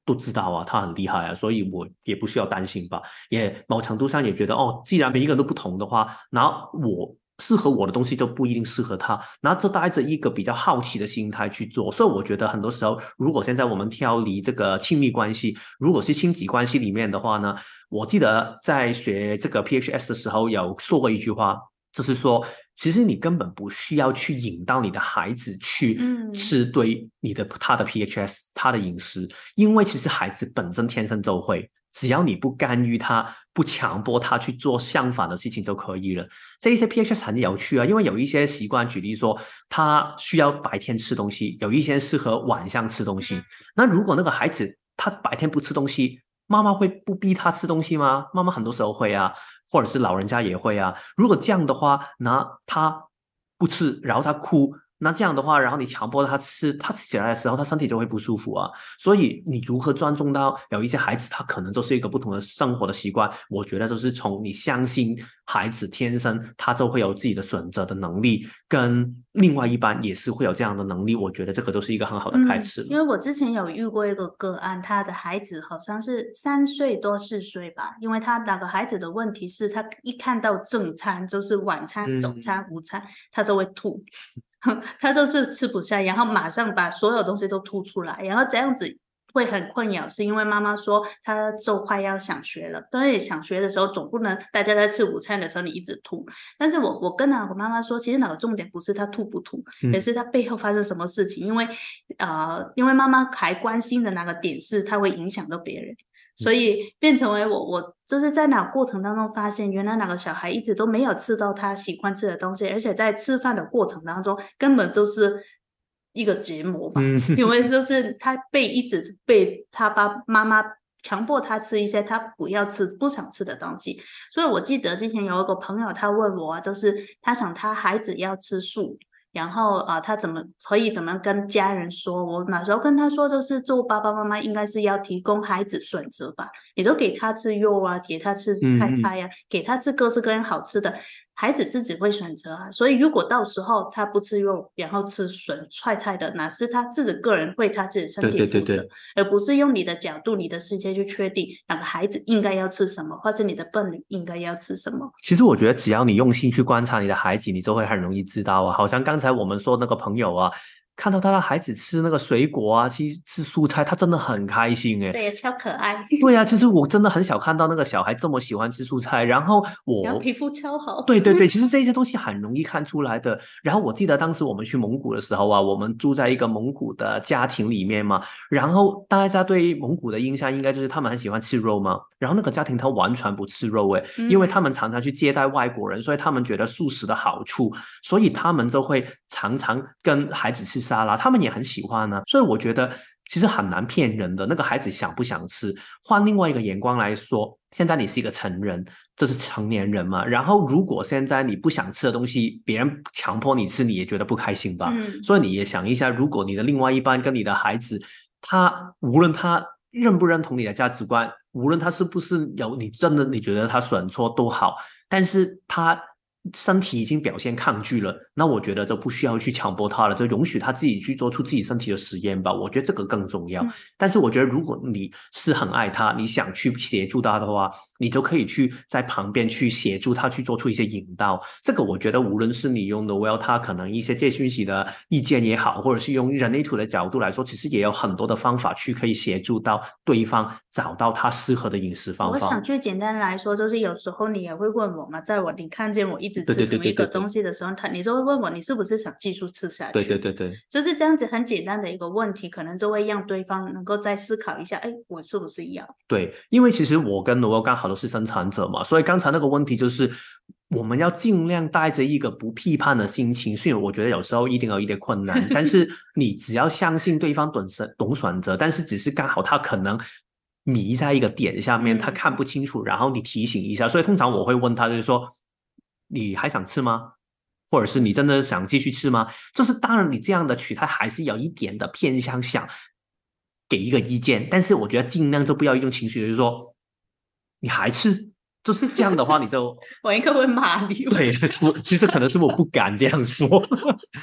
都知道啊，他很厉害啊，所以我也不需要担心吧。也某程度上也觉得，哦，既然每一个人都不同的话，那我适合我的东西就不一定适合他，那就带着一个比较好奇的心态去做。所以我觉得很多时候，如果现在我们挑离这个亲密关系，如果是亲子关系里面的话呢，我记得在学这个 PHS 的时候有说过一句话。就是说，其实你根本不需要去引导你的孩子去吃对你的他的 PHS 他的饮食，因为其实孩子本身天生就会，只要你不干预他，不强迫他去做相反的事情就可以了。这一些 PHS 很有趣啊，因为有一些习惯，举例说，他需要白天吃东西，有一些适合晚上吃东西。那如果那个孩子他白天不吃东西，妈妈会不逼他吃东西吗？妈妈很多时候会啊，或者是老人家也会啊。如果这样的话，那他不吃，然后他哭。那这样的话，然后你强迫他吃，他吃起来的时候，他身体就会不舒服啊。所以你如何尊重到有一些孩子，他可能就是一个不同的生活的习惯。我觉得就是从你相信孩子天生他就会有自己的选择的能力，跟另外一半也是会有这样的能力。我觉得这个都是一个很好的开始。因为我之前有遇过一个个案，他的孩子好像是三岁多四岁吧，因为他两个孩子的问题是他一看到正餐，就是晚餐、早餐、午餐，他就会吐。他就是吃不下，然后马上把所有东西都吐出来，然后这样子会很困扰，是因为妈妈说他就快要想学了，但是想学的时候总不能大家在吃午餐的时候你一直吐。但是我我跟那我妈妈说，其实那个重点不是他吐不吐，也是他背后发生什么事情，因为呃，因为妈妈还关心的那个点是他会影响到别人。所以变成为我，我就是在那过程当中发现，原来哪个小孩一直都没有吃到他喜欢吃的东西，而且在吃饭的过程当中根本就是一个折磨吧，因为就是他被一直被他爸妈妈强迫他吃一些他不要吃、不想吃的东西。所以我记得之前有一个朋友他问我，就是他想他孩子要吃素。然后啊，他怎么可以怎么跟家人说？我那时候跟他说，就是做爸爸妈妈应该是要提供孩子选择吧，也就给他吃肉啊，给他吃菜菜呀，给他吃各式各样好吃的。孩子自己会选择啊，所以如果到时候他不吃肉，然后吃笋菜菜的，那是他自己个人为他自己身体负责，而不是用你的角度、你的世界去确定哪个孩子应该要吃什么，或是你的伴侣应该要吃什么。其实我觉得，只要你用心去观察你的孩子，你就会很容易知道啊。好像刚才我们说那个朋友啊。看到他的孩子吃那个水果啊，吃吃蔬菜，他真的很开心哎。对，超可爱。对啊，其实我真的很少看到那个小孩这么喜欢吃蔬菜。然后我皮肤超好。对对对，其实这些东西很容易看出来的。然后我记得当时我们去蒙古的时候啊，我们住在一个蒙古的家庭里面嘛。然后大家对蒙古的印象应该就是他们很喜欢吃肉嘛。然后那个家庭他完全不吃肉哎，因为他们常常去接待外国人，所以他们觉得素食的好处，所以他们就会常常跟孩子吃。沙拉，他们也很喜欢呢，所以我觉得其实很难骗人的。那个孩子想不想吃？换另外一个眼光来说，现在你是一个成人，这是成年人嘛。然后如果现在你不想吃的东西，别人强迫你吃，你也觉得不开心吧？所以你也想一下，如果你的另外一半跟你的孩子，他无论他认不认同你的价值观，无论他是不是有你真的你觉得他选错都好，但是他。身体已经表现抗拒了，那我觉得就不需要去强迫他了，就允许他自己去做出自己身体的实验吧。我觉得这个更重要。但是我觉得，如果你是很爱他，你想去协助他的话，你就可以去在旁边去协助他去做出一些引导。这个我觉得，无论是你用的 Well，他可能一些借讯息的意见也好，或者是用人类图的角度来说，其实也有很多的方法去可以协助到对方找到他适合的饮食方法。我想最简单来说，就是有时候你也会问我嘛，在我你看见我一。吃同一个东西的时候，他你就会问我，你是不是想继续吃下去？对对对对，就是这样子很简单的一个问题，可能就会让对方能够再思考一下，哎，我是不是要？对，因为其实我跟罗刚好都是生产者嘛，所以刚才那个问题就是。我们要尽量带着一个不批判的心情，虽然我觉得有时候一定有一点困难，但是 你只要相信对方懂选懂选择，但是只是刚好他可能迷在一个点下面，他嗯看不清楚，然后你提醒一下，所以通常我会问他，就是说你还想吃吗？或者是你真的想继续吃吗？就是当然，你这样的取态还是有一点的偏向想给一个意见，但是我觉得尽量就不要用情绪，就是说你还吃，就是这样的话，你就 我应该会骂你。对我其实可能是我不敢这样说，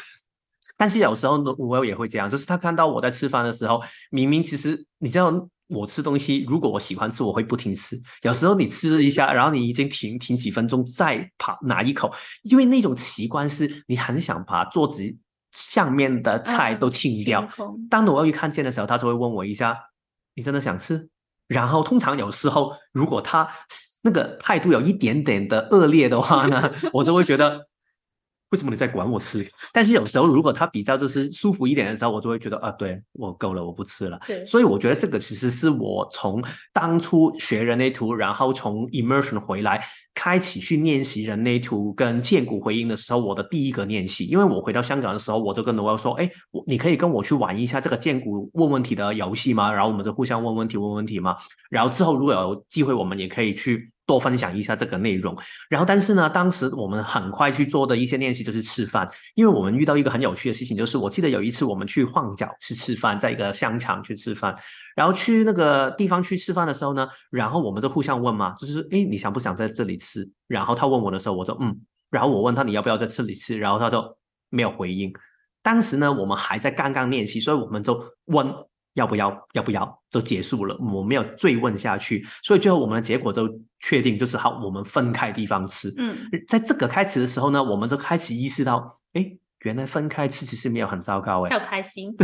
但是有时候呢，我也会这样，就是他看到我在吃饭的时候，明明其实你知道。我吃东西，如果我喜欢吃，我会不停吃。有时候你吃了一下，然后你已经停停几分钟，再爬拿一口，因为那种习惯是你很想把桌子上面的菜都清掉。当我一看见的时候，他就会问我一下：“你真的想吃？”然后通常有时候，如果他那个态度有一点点的恶劣的话呢，我就会觉得为什么你在管我吃？但是有时候如果他比较就是舒服一点的时候，我就会觉得啊，对我够了，我不吃了。对，所以我觉得这个其实是我从当初学人类图，然后从 immersion 回来，开启去练习人类图跟剑骨回应的时候，我的第一个练习。因为我回到香港的时候，我就跟罗说：“哎，我你可以跟我去玩一下这个剑骨问问题的游戏吗？然后我们就互相问问题，问问题嘛。然后之后如果有机会，我们也可以去。”多分享一下这个内容，然后但是呢，当时我们很快去做的一些练习就是吃饭，因为我们遇到一个很有趣的事情，就是我记得有一次我们去晃角去吃饭，在一个香肠去吃饭，然后去那个地方去吃饭的时候呢，然后我们就互相问嘛，就是诶，你想不想在这里吃？然后他问我的时候，我说嗯，然后我问他你要不要在这里吃，然后他就没有回应。当时呢，我们还在刚刚练习，所以我们就问。要不要？要不要？就结束了，我没有追问下去，所以最后我们的结果就确定就是好，我们分开地方吃。嗯，在这个开始的时候呢，我们就开始意识到，哎，原来分开吃其实没有很糟糕，哎，要开心。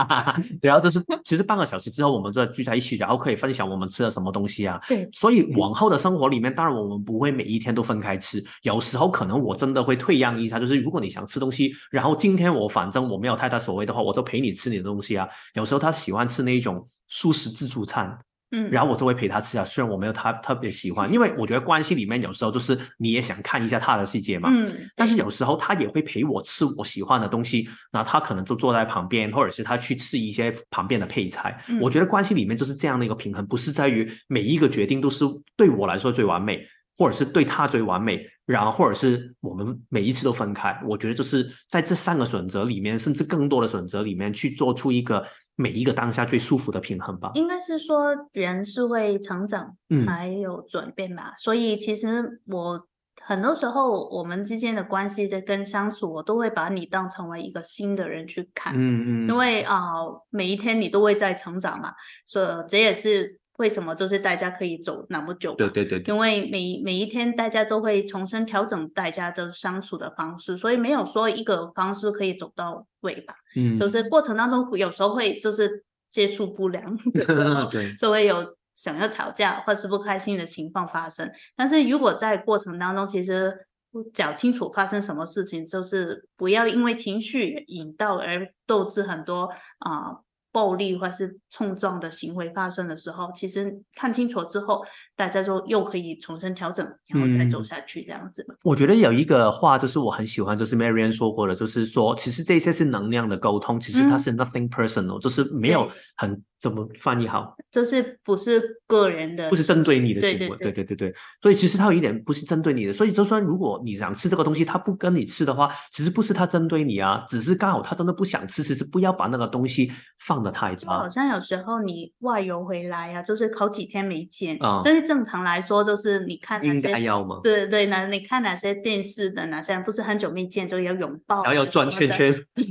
然后就是其实半个小时之后，我们就聚在一起，然后可以分享我们吃了什么东西啊。对，所以往后的生活里面，当然我们不会每一天都分开吃，有时候可能我真的会退让一下，就是如果你想吃东西，然后今天我反正我没有太大所谓的话，我就陪你吃你的东西啊。有时候他喜欢吃那种素食自助餐。嗯，然后我就会陪他吃啊，虽然我没有他特别喜欢，因为我觉得关系里面有时候就是你也想看一下他的世界嘛。嗯，但是有时候他也会陪我吃我喜欢的东西，那他可能就坐在旁边，或者是他去吃一些旁边的配菜。嗯我觉得关系里面就是这样的一个平衡，不是在于每一个决定都是对我来说最完美，或者是对他最完美，然后或者是我们每一次都分开。我觉得就是在这三个选择里面，甚至更多的选择里面去做出一个每一个当下最舒服的平衡吧。应该是说人是会成长，嗯还有转变吧。所以其实我很多时候我们之间的关系的跟相处，我都会把你当成为一个新的人去看，嗯嗯，因为啊、每一天你都会在成长嘛，所以这也是为什么就是大家可以走那么久嘛。对对对对，因为每每一天大家都会重新调整大家的相处的方式，所以没有说一个方式可以走到位吧。嗯，就是过程当中有时候会就是接触不良的时候，对，就会有想要吵架或是不开心的情况发生。但是如果在过程当中，其实讲清楚发生什么事情，就是不要因为情绪引导而导致很多啊、暴力或是冲撞的行为发生的时候，其实看清楚之后，大家就又可以重新调整，然后再走嗯。下去这样子嘛。我觉得有一个话就是我很喜欢，就是 Marian 说过的，就是说其实这些是能量的沟通，其实它嗯。是 nothing personal，、就是没有很怎么翻译好，就是不是个人的，不是针对你的行为，对对对。对对，所以其实它有一点不是针对你的，所以就算如果你想吃这个东西，他不跟你吃的话，其实不是他针对你啊，只是刚好他真的不想吃，其实不要把那个东西放的太就好，像有时候你外游回来呀、就是好几天没见，啊但是正常来说，就是你看哪应该些？对对，那你看哪些电视的哪些人不是很久没见就要拥抱啊，然后要转圈圈，你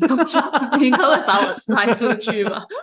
应该会把我摔出去吧？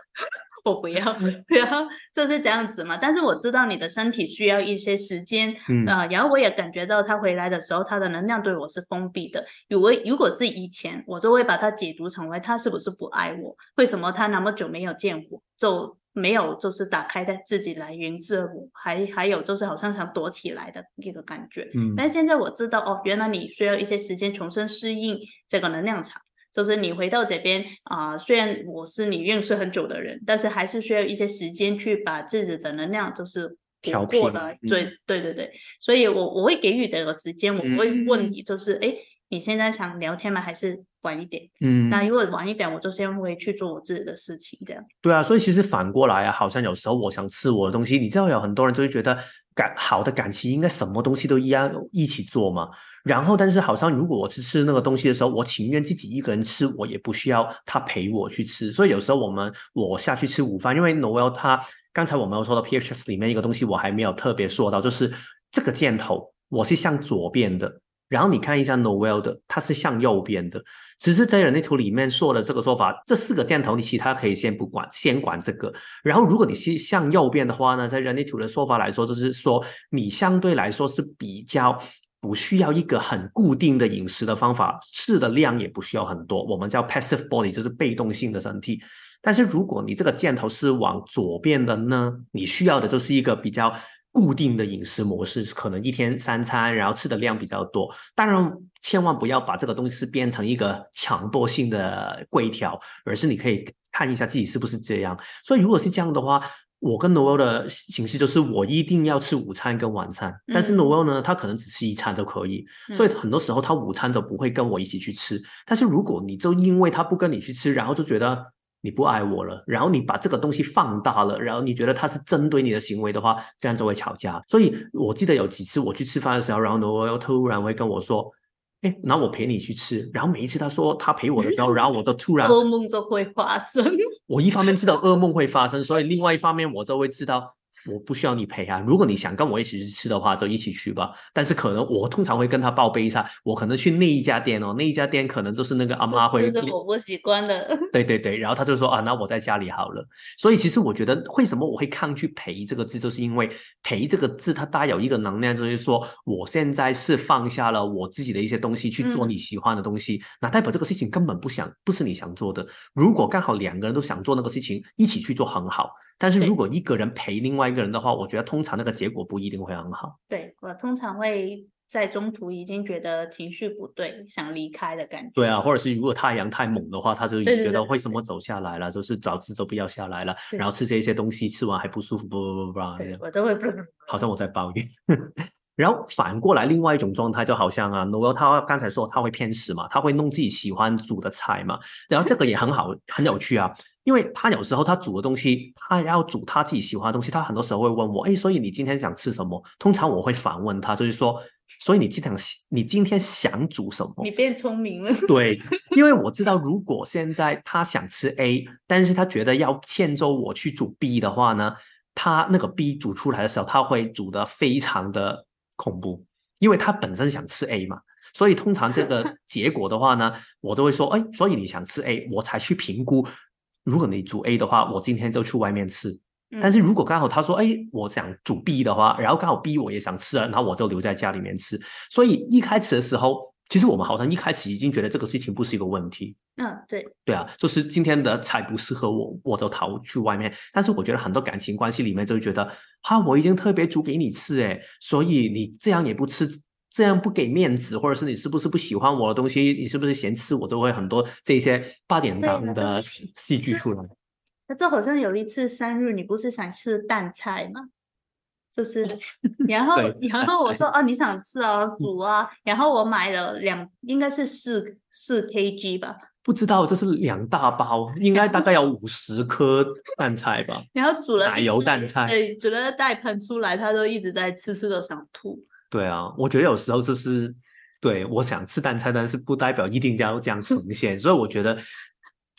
我不要，不要就是这样子嘛。但是我知道你的身体需要一些时间，嗯呃，然后我也感觉到他回来的时候，他的能量对我是封闭的。如果如果是以前，我就会把它解读成为他是不是不爱我？为什么他那么久没有见我，就没有就是打开的自己来源自我？还还有就是好像想躲起来的一个感觉。嗯但是现在我知道哦，原来你需要一些时间重新适应这个能量场。就是你回到这边啊、虽然我是你认识很久的人，但是还是需要一些时间去把自己的能量就是调补过频嗯了对对对对，所以我我会给予这个时间，我不会问嗯你，就是哎，诶你现在想聊天吗？还是晚一点？嗯，那如果晚一点，我就先回去做我自己的事情，这样。对啊，所以其实反过来啊，好像有时候我想吃我的东西，你知道有很多人就会觉得感好的感情应该什么东西都一样一起做嘛。然后，但是好像如果我去吃那个东西的时候，我情愿自己一个人吃，我也不需要他陪我去吃。所以有时候我们我下去吃午饭，因为 Noel 他刚才我们有说到 PHS 里面一个东西，我还没有特别说到，就是这个箭头我是向左边的，然后你看一下 Noel 的，它是向右边的。只是在人类图里面说的这个说法，这四个箭头你其他可以先不管，先管这个。然后如果你是向右边的话呢，在人类图的说法来说，就是说你相对来说是比较不需要一个很固定的饮食的方法，吃的量也不需要很多，我们叫 passive body，就是被动性的身体。但是如果你这个箭头是往左边的呢，你需要的就是一个比较固定的饮食模式，可能一天三餐，然后吃的量比较多。当然，千万不要把这个东西变成一个强迫性的规条，而是你可以看一下自己是不是这样。所以如果是这样的话，我跟 Noel 的形式就是我一定要吃午餐跟晚餐，但是嗯 Noel 呢，他可能只吃一餐就可以，所以嗯很多时候他午餐都不会跟我一起去吃。但是如果你就因为他不跟你去吃，然后就觉得你不爱我了，然后你把这个东西放大了，然后你觉得他是针对你的行为的话，这样就会吵架。所以我记得有几次我去吃饭的时候，然后 Noel 突然会跟我说。哎，那我陪你去吃。然后每一次他说他陪我的时候，然后我就突然 噩梦就会发生。我一方面知道噩梦会发生，所以另外一方面我就会知道我不需要你陪啊。如果你想跟我一起去吃的话，就一起去吧。但是可能我通常会跟他报备一下，我可能去那一家店哦，那一家店可能就是那个阿妈会这是我不习惯的。对对对，然后他就说啊，那我在家里好了。所以其实我觉得，为什么我会抗拒“陪”这个字，就是因为“陪”这个字它带有一个能量，就是说我现在是放下了我自己的一些东西去做嗯你喜欢的东西，那代表这个事情根本不想不是你想做的。如果刚好两个人都想做那个事情，一起去做很好。但是如果一个人陪另外一个人的话，我觉得通常那个结果不一定会很好。对我通常会在中途已经觉得情绪不对，想离开的感觉。对啊，或者是如果太阳太猛的话，他就已经觉得为什么走下来了，就是早知就不要下来了，然后吃这些东西，吃完还不舒服，不不不不，我都会好像我在抱怨。然后反过来，另外一种状态就好像啊，Noel 他刚才说他会偏食嘛，他会弄自己喜欢煮的菜嘛，然后这个也很好，很有趣啊，因为他有时候他煮的东西，他要煮他自己喜欢的东西，他很多时候会问我，哎，所以你今天想吃什么？通常我会反问他，就是说，所以你今天你今天想煮什么？你变聪明了。对，因为我知道，如果现在他想吃 A，但是他觉得要欠揍我去煮 B 的话呢，他那个 B 煮出来的时候，他会煮的非常的恐怖，因为他本身想吃 A 嘛，所以通常这个 结果的话呢，我都会说，哎，所以你想吃 A，我才去评估，如果你煮 A 的话，我今天就去外面吃。但是如果刚好他说，哎，我想煮 B 的话，然后刚好 B 我也想吃啊，然后我就留在家里面吃。所以一开始的时候，其实我们好像一开始已经觉得这个事情不是一个问题。嗯，对，对啊，就是今天的菜不适合我，我就逃去外面。但是我觉得很多感情关系里面就会觉得，哈，我已经特别煮给你吃，诶，所以你这样也不吃，这样不给面子，或者是你是不是不喜欢我的东西，你是不是嫌吃我，就会很多这些八点档的是戏剧出来。那这好像有一次生日，你不是想吃蛋菜吗？就是，然后然后我说哦，你想吃啊，煮啊，然后我买了两，应该是四四 kg 吧，不知道这是两大包，应该大概有五十颗蛋菜吧。然后煮了奶油蛋菜对，煮了带盆出来，他都一直在吃，吃的想吐。对啊，我觉得有时候就是，对我想吃蛋菜，但是不代表一定要这样呈现，所以我觉得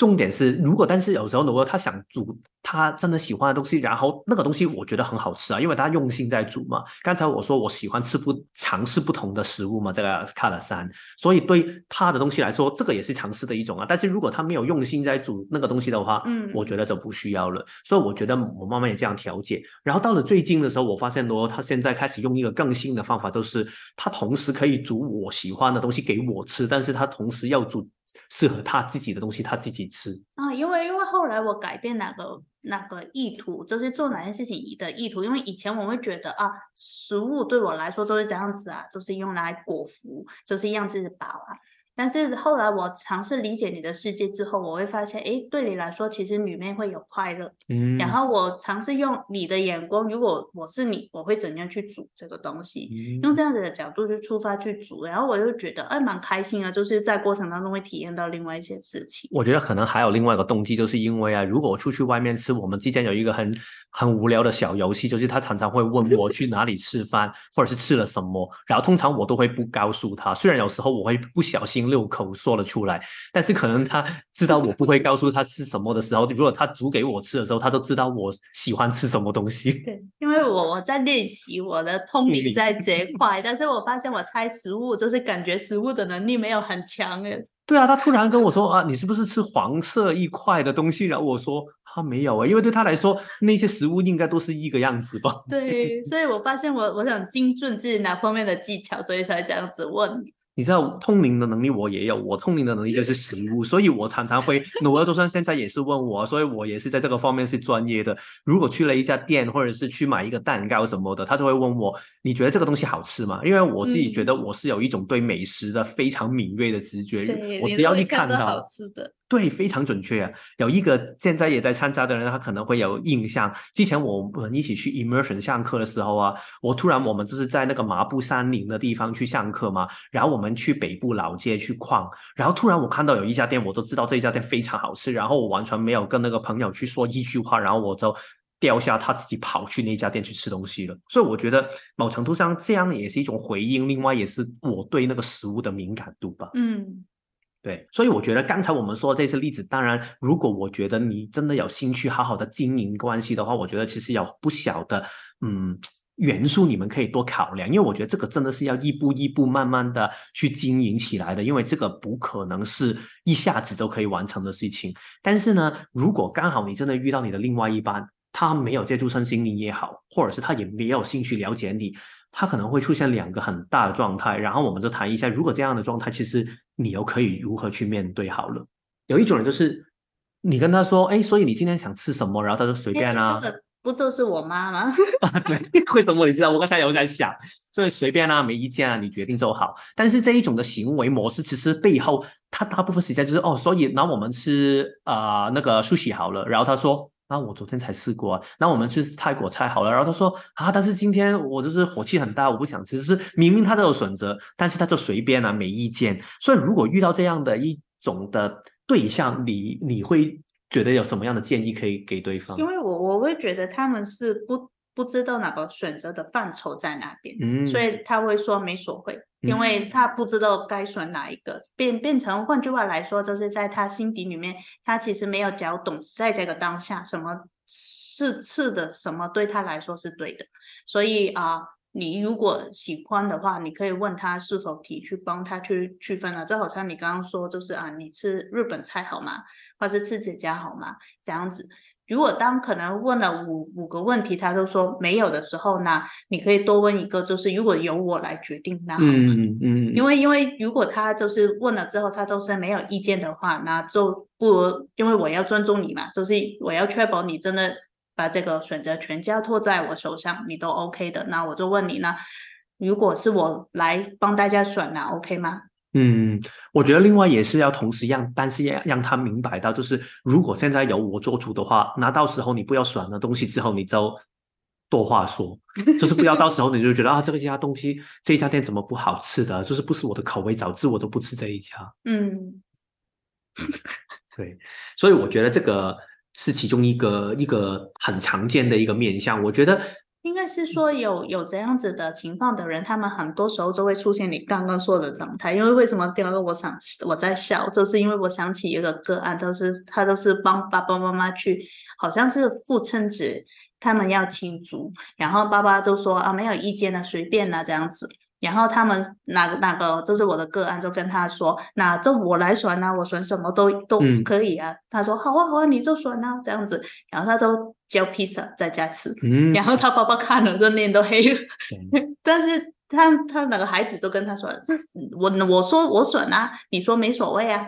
重点是，如果但是有时候如果他想煮他真的喜欢的东西，然后那个东西我觉得很好吃啊，因为他用心在煮嘛。刚才我说我喜欢吃不尝试不同的食物嘛，这个卡了三，所以对他的东西来说，这个也是尝试的一种啊。但是如果他没有用心在煮那个东西的话，嗯我觉得就不需要了。所以我觉得我慢慢也这样调节。然后到了最近的时候，我发现罗他现在开始用一个更新的方法，就是他同时可以煮我喜欢的东西给我吃，但是他同时要煮适合他自己的东西，他自己吃。啊，因为因为后来我改变那个那个意图，就是做哪件事情的意图。因为以前我会觉得啊，食物对我来说就是这样子啊，就是用来果腹，就是样子饱啊。但是后来我尝试理解你的世界之后，我会发现，哎，对你来说，其实里面会有快乐。嗯，然后我尝试用你的眼光，如果我是你，我会怎样去煮这个东西？用这样子的角度去出发去煮，然后我就觉得，哎，蛮开心啊！就是在过程当中会体验到另外一些事情。我觉得可能还有另外一个动机，就是因为啊，如果我出去外面吃，我们之间有一个很很无聊的小游戏，就是他常常会问我去哪里吃饭，或者是吃了什么，然后通常我都会不告诉他，虽然有时候我会不小心六口说了出来，但是可能他知道我不会告诉他吃什么的时候，如果他煮给我吃的时候，他都知道我喜欢吃什么东西。对，因为我我在练习我的通灵在这一块，但是我发现我猜食物就是感觉食物的能力没有很强诶。对啊，他突然跟我说啊，你是不是吃黄色一块的东西？然后我说他没有啊，因为对他来说那些食物应该都是一个样子吧。对，所以我发现我我想精准自己哪方面的技巧，所以才这样子问你。你知道通灵的能力我也有，我通灵的能力就是食物，所以我常常会努尔就算现在也是问我，所以我也是在这个方面是专业的。如果去了一家店，或者是去买一个蛋糕什么的，他就会问我，你觉得这个东西好吃吗？因为我自己觉得我是有一种对美食的非常敏锐的直觉，我只要一看到好吃的。对，非常准确。有一个现在也在参加的人，他可能会有印象。之前我们一起去 immersion 上课的时候啊，我突然我们就是在那个麻布山林的地方去上课嘛，然后我们去北部老街去逛，然后突然我看到有一家店，我都知道这一家店非常好吃，然后我完全没有跟那个朋友去说一句话，然后我就掉下他自己跑去那家店去吃东西了。所以我觉得某程度上这样也是一种回应，另外也是我对那个食物的敏感度吧。嗯。对，所以我觉得刚才我们说这些例子，当然，如果我觉得你真的有兴趣好好的经营关系的话，我觉得其实有不小的嗯元素，你们可以多考量。因为我觉得这个真的是要一步一步慢慢的去经营起来的，因为这个不可能是一下子就可以完成的事情。但是呢，如果刚好你真的遇到你的另外一半，他没有接触身心灵也好，或者是他也没有兴趣了解你。他可能会出现两个很大的状态，然后我们就谈一下，如果这样的状态，其实你又可以如何去面对好了。有一种人就是你跟他说，哎，所以你今天想吃什么，然后他就随便啊。这个不就是我妈吗？对，为什么你知道？我刚才有在想，所以随便啊，没意见啊，你决定就好。但是这一种的行为模式，其实背后他大部分时间就是哦，所以那我们吃啊那个寿喜好了，然后他说。啊，我昨天才试过。那我们去泰国菜好了，然后他说啊，但是今天我就是火气很大，我不想吃。就是明明他都有选择，但是他就随便啊，没意见。所以如果遇到这样的一种的对象，你你会觉得有什么样的建议可以给对方？因为我我会觉得他们是不不知道哪个选择的范畴在哪边，嗯，所以他会说没所谓。因为他不知道该选哪一个，变变成换句话来说，就是在他心底里面，他其实没有搞懂，在这个当下，什么是是的，什么对他来说是对的。所以啊，你如果喜欢的话，你可以问他是否提去帮他去区分了。就好像你刚刚说，就是啊，你吃日本菜好吗？或是吃这家好吗？这样子。如果当可能问了五五个问题，他都说没有的时候呢，你可以多问一个，就是如果由我来决定，那好嗯嗯，因为因为如果他就是问了之后，他都是没有意见的话，那就不如因为我要尊重你嘛，就是我要确保你真的把这个选择权交托在我手上，你都 OK 的，那我就问你呢，如果是我来帮大家选，那 OK 吗？嗯，我觉得另外也是要同时让，但是要让他明白到，就是如果现在由我做主的话，那到时候你不要选了东西之后，你就多话说，就是不要到时候你就觉得啊，这个家东西这一家店怎么不好吃的，就是不是我的口味，导致我都不吃这一家。嗯，对，所以我觉得这个是其中一个一个很常见的一个面向，我觉得。应该是说有有这样子的情况的人，他们很多时候都会出现你刚刚说的状态。因为为什么第二个我想我在笑，就是因为我想起一个个案，都是他都是帮爸爸妈妈去，好像是父亲节，他们要庆祝，然后爸爸就说啊没有意见的，随便啦这样子。然后他们哪哪个就是我的个案，就跟他说，那就我来选啊，我选什么都都可以啊。他说好啊好啊，你就选啊这样子。然后他就叫披萨在家吃，然后他爸爸看了，就脸都黑了。但是他他那个孩子就跟他说，这我我说我选啊，你说没所谓啊。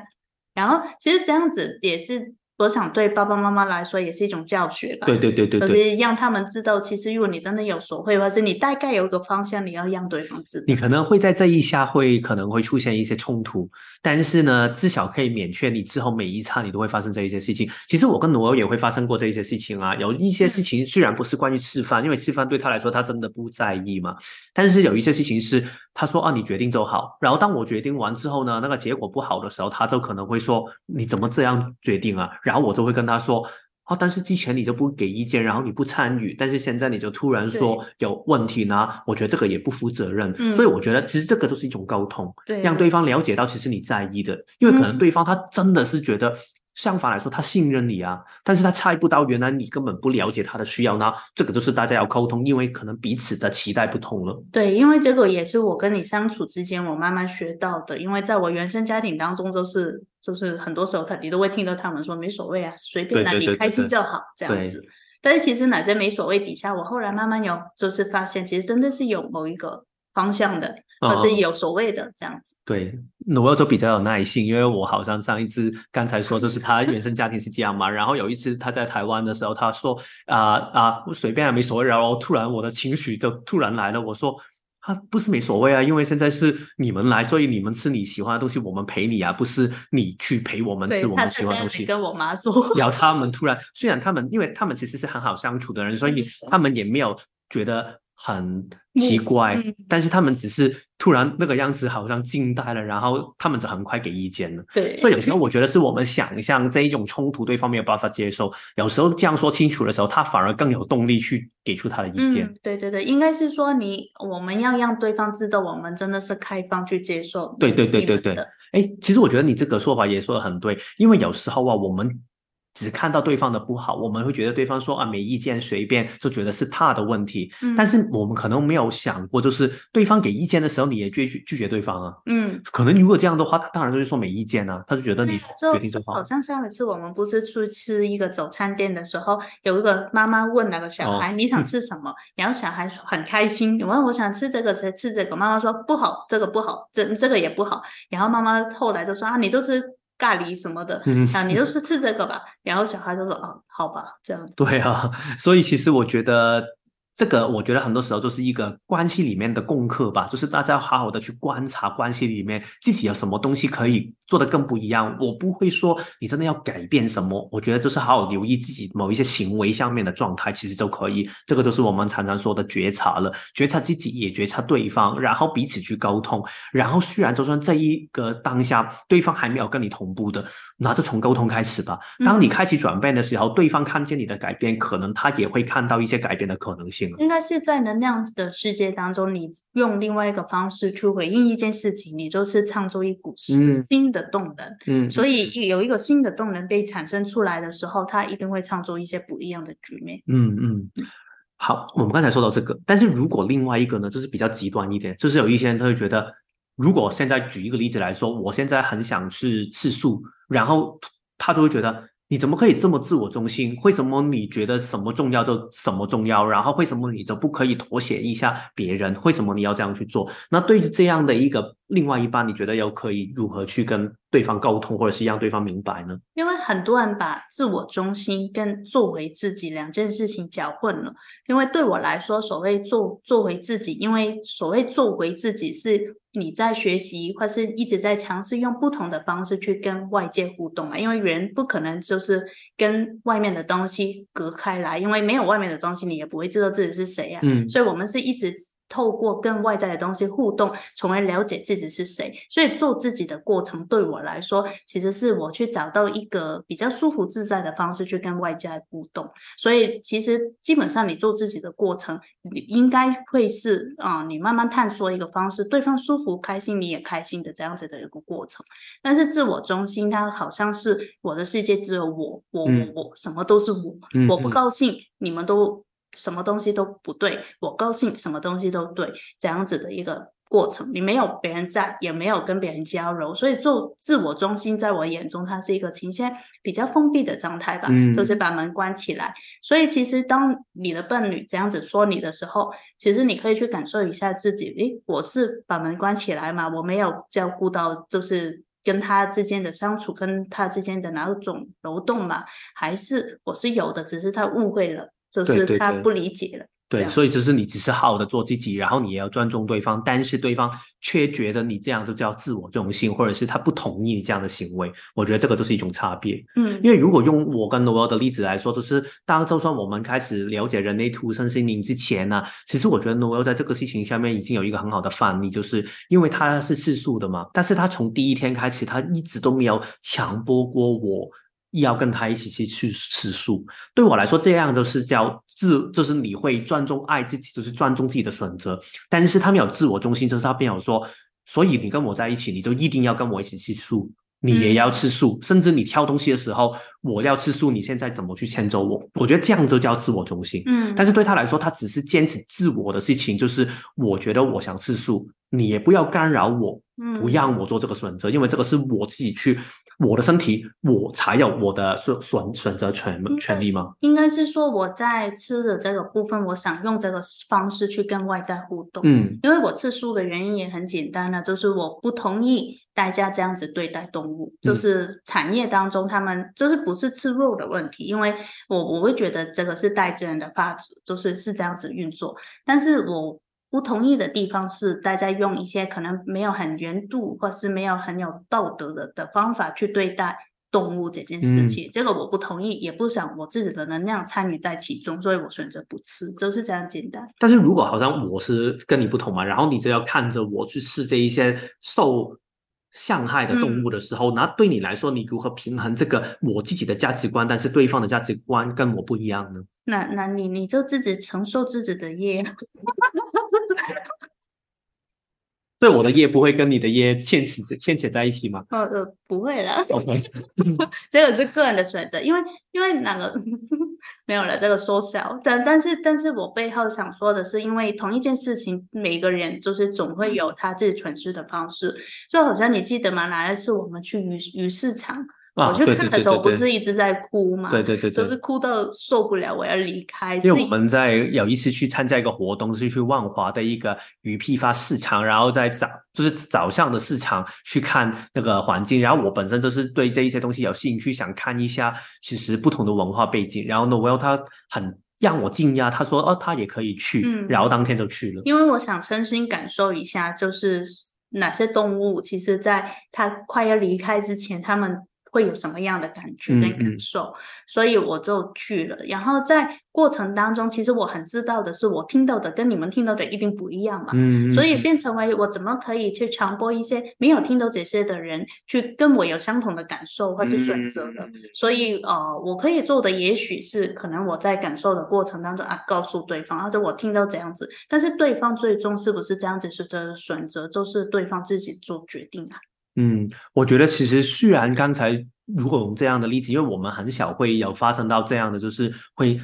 然后其实这样子也是我想对爸爸妈妈来说也是一种教学吧。对对对对就对。是让他们知道，其实如果你真的有所会，或是你大概有一个方向，你要让对方知道。你可能会在这一下会可能会出现一些冲突，但是呢，至少可以免却你之后每一餐你都会发生这一些事情。其实我跟罗欧也会发生过这一些事情啊，有一些事情虽然不是关于吃饭，因为吃饭对他来说他真的不在意嘛，但是有一些事情是他说啊你决定就好，然后当我决定完之后呢，那个结果不好的时候，他就可能会说你怎么这样决定啊？然后我就会跟他说。哦，但是之前你就不给意见，然后你不参与，但是现在你就突然说有问题呢？我觉得这个也不负责任，嗯所以我觉得其实这个都是一种沟通，对让对方了解到其实你在意的，因为可能嗯对方他真的是觉得。相反来说，他信任你啊，但是他猜不到原来你根本不了解他的需要，呢这个就是大家要沟通，因为可能彼此的期待不同了。对，因为这个也是我跟你相处之间我慢慢学到的。因为在我原生家庭当中，就是就是很多时候他你都会听到他们说没所谓啊，随便啊，对对对你开心就好这样子。但是其实哪些没所谓底下，我后来慢慢有就是发现，其实真的是有某一个方向的，或是嗯有所谓的这样子。对，我要就比较有耐心，因为我好像上一次刚才说，就是他原生家庭是这样嘛，然后有一次他在台湾的时候，他说啊啊随便啊没所谓，然后突然我的情绪就突然来了，我说他不是没所谓啊，因为现在是你们来，所以你们吃你喜欢的东西，我们陪你啊，不是你去陪我们吃我们喜欢的东西。跟我妈说，然后他们突然，虽然他们，因为他们其实是很好相处的人，所以 他们也没有觉得很奇怪，嗯但是他们只是突然那个样子好像惊呆了，然后他们就很快给意见了。对，所以有时候我觉得是我们想象这一种冲突，对方没有办法接受，有时候这样说清楚的时候，他反而更有动力去给出他的意见。嗯，对对对，应该是说你我们要让对方知道，我们真的是开放去接受对对对对对们的哎，其实我觉得你这个说法也说的很对，因为有时候啊，我们只看到对方的不好，我们会觉得对方说啊没意见随便，就觉得是他的问题。嗯但是我们可能没有想过，就是对方给意见的时候，你也拒拒拒绝对方啊。嗯。可能如果这样的话，他当然就是说没意见啊，他就觉得你决定就好好。像上一次我们不是去吃一个早餐店的时候，有一个妈妈问那个小哦孩、你想吃什么，然后小孩说很开心，你问我想吃这个谁吃这个，妈妈说不好，这个不好，这这个也不好，然后妈妈后来就说啊你就吃咖喱什么的，嗯啊你就是吃这个吧，然后小孩就说啊好吧这样子，对啊，所以其实我觉得这个，我觉得很多时候就是一个关系里面的功课吧，就是大家要好好的去观察关系里面自己有什么东西可以做得更不一样。我不会说你真的要改变什么，我觉得就是好好留意自己某一些行为上面的状态，其实就可以。这个就是我们常常说的觉察了，觉察自己也觉察对方，然后彼此去沟通。然后虽然就算这一个当下对方还没有跟你同步的，那就从沟通开始吧。当你嗯开启转变的时候，对方看见你的改变，可能他也会看到一些改变的可能性了。应该是在能量的世界当中，你用另外一个方式去回应一件事情，你就是创作一股嗯新的动能。嗯，所以有一个新的动能被产生出来的时候，它一定会创作一些不一样的局面。嗯嗯，好，我们刚才说到这个，但是如果另外一个呢，就是比较极端一点，就是有一些人他会觉得，如果现在举一个例子来说，我现在很想去吃素，然后他就会觉得。你怎么可以这么自我中心？为什么你觉得什么重要就什么重要？然后为什么你就不可以妥协一下别人？为什么你要这样去做？那对于这样的一个另外一半，你觉得又可以如何去跟对方沟通，或者是让对方明白呢？因为很多人把自我中心跟做回自己两件事情搅混了。因为对我来说，所谓做做回自己，因为所谓做回自己是你在学习或是一直在尝试用不同的方式去跟外界互动嘛。因为人不可能就是跟外面的东西隔开来，因为没有外面的东西，你也不会知道自己是谁呀、嗯所以我们是一直透过跟外在的东西互动，从而了解自己是谁。所以做自己的过程对我来说，其实是我去找到一个比较舒服自在的方式去跟外界互动。所以其实基本上你做自己的过程，你应该会是啊、你慢慢探索一个方式，对方舒服开心，你也开心的这样子的一个过程。但是自我中心，它好像是我的世界只有我，我嗯我我，什么都是我，嗯我不嗯高兴，你们都什么东西都不对，我高兴，什么东西都对，这样子的一个过程。你没有别人在，也没有跟别人交流，所以做自我中心，在我眼中，它是一个呈现比较封闭的状态吧，嗯就是把门关起来。所以其实当你的伴侣这样子说你的时候，其实你可以去感受一下自己，诶，我是把门关起来嘛？我没有照顾到，就是跟他之间的相处，跟他之间的哪种流动嘛？还是我是有的，只是他误会了，就是他不理解了。对，所以就是你只是好好的做自己，然后你也要尊重对方，但是对方却觉得你这样就叫自我中心，或者是他不同意你这样的行为，我觉得这个就是一种差别。嗯，因为如果用我跟 Noel 的例子来说，就是当就算我们开始了解人类图身心灵之前呢，其实我觉得 Noel 在这个事情下面已经有一个很好的范例，就是因为他是吃素的嘛，但是他从第一天开始，他一直都没有强迫过我。要跟他一起去去吃素，对我来说，这样就是叫自，就是你会尊重爱自己，就是尊重自己的选择。但是他没有自我中心，就是他没有说，所以你跟我在一起，你就一定要跟我一起吃素，你也要吃素，甚至你挑东西的时候，我要吃素，你现在怎么去迁就我？我觉得这样就叫自我中心。嗯，但是对他来说，他只是坚持自我的事情，就是我觉得我想吃素，你也不要干扰我，不让我做这个选择，因为这个是我自己去。我的身体，我才有我的选选选择权权利吗？应该是说我在吃的这个部分，我想用这个方式去跟外在互动。嗯，因为我吃素的原因也很简单呢，就是我不同意大家这样子对待动物，就是产业当中他们就是不是吃肉的问题，因为我我会觉得这个是代自然的法则，就是是这样子运作，但是我。不同意的地方是，大家用一些可能没有很原度，或是没有很有道德的的方法去对待动物这件事情。这个我不同意，也不想我自己的能量参与在其中，所以我选择不吃，就是这样简单。但是如果好像我是跟你不同嘛，然后你就要看着我去吃这一些受伤害的动物的时候，那对你来说，你如何平衡这个我自己的价值观，但是对方的价值观跟我不一样呢？那那你你就自己承受自己的业。这我的业不会跟你的业牵扯牵扯在一起吗？呃呃，不会了。OK，这个是个人的选择，因为因为哪个 没有了这个缩小，但但是但是我背后想说的是，因为同一件事情，每个人就是总会有他自己诠释的方式，就好像你记得吗？哪一次我们去鱼鱼市场？我去看的时候不是一直在哭吗？对对对，就是哭到受不了，我要离开。因为我们在有一次去参加一个活动，是去万华的一个鱼批发市场，然后在早就是早上的市场去看那个环境。然后我本身就是对这一些东西有兴趣，想看一下其实不同的文化背景。然后呢，我要他很让我惊讶，他说哦，他也可以去，然后当天就去了。因为我想身心感受一下，就是哪些动物，其实在它快要离开之前，他们。会有什么样的感觉跟感受，所以我就去了。然后在过程当中，其实我很知道的是，我听到的跟你们听到的一定不一样嘛。嗯，所以变成为我怎么可以去传播一些没有听到这些的人，去跟我有相同的感受或是选择的。所以呃，我可以做的也许是可能我在感受的过程当中啊，告诉对方，或者我听到这样子，但是对方最终是不是这样子是的选择，就是对方自己做决定啊。嗯，我觉得其实虽然刚才如果用这样的例子，因为我们很少会有发生到这样的，就是会。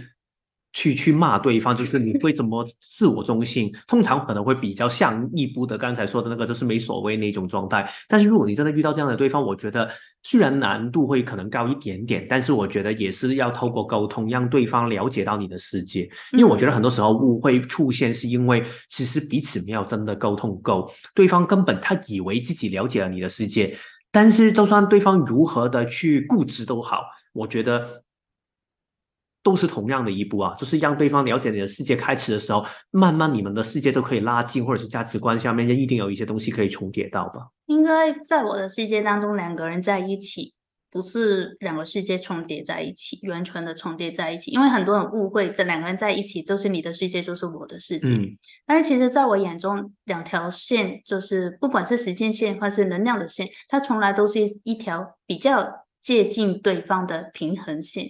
去去骂对方，就是你会怎么自我中心？通常可能会比较像一步的刚才说的那个，就是没所谓那种状态。但是如果你真的遇到这样的对方，我觉得虽然难度会可能高一点点，但是我觉得也是要透过沟通，让对方了解到你的世界。因为我觉得很多时候误会出现，是因为其实彼此没有真的沟通够，对方根本他以为自己了解了你的世界，但是就算对方如何的去固执都好，我觉得。都是同样的一步啊，就是让对方了解你的世界。开始的时候，慢慢你们的世界就可以拉近，或者是价值观下面就一定有一些东西可以重叠到吧？应该在我的世界当中，两个人在一起不是两个世界重叠在一起，完全的重叠在一起。因为很多人误会这两个人在一起就是你的世界，就是我的世界。嗯，但是其实在我眼中，两条线就是不管是时间线或是能量的线，它从来都是一条比较接近对方的平衡线。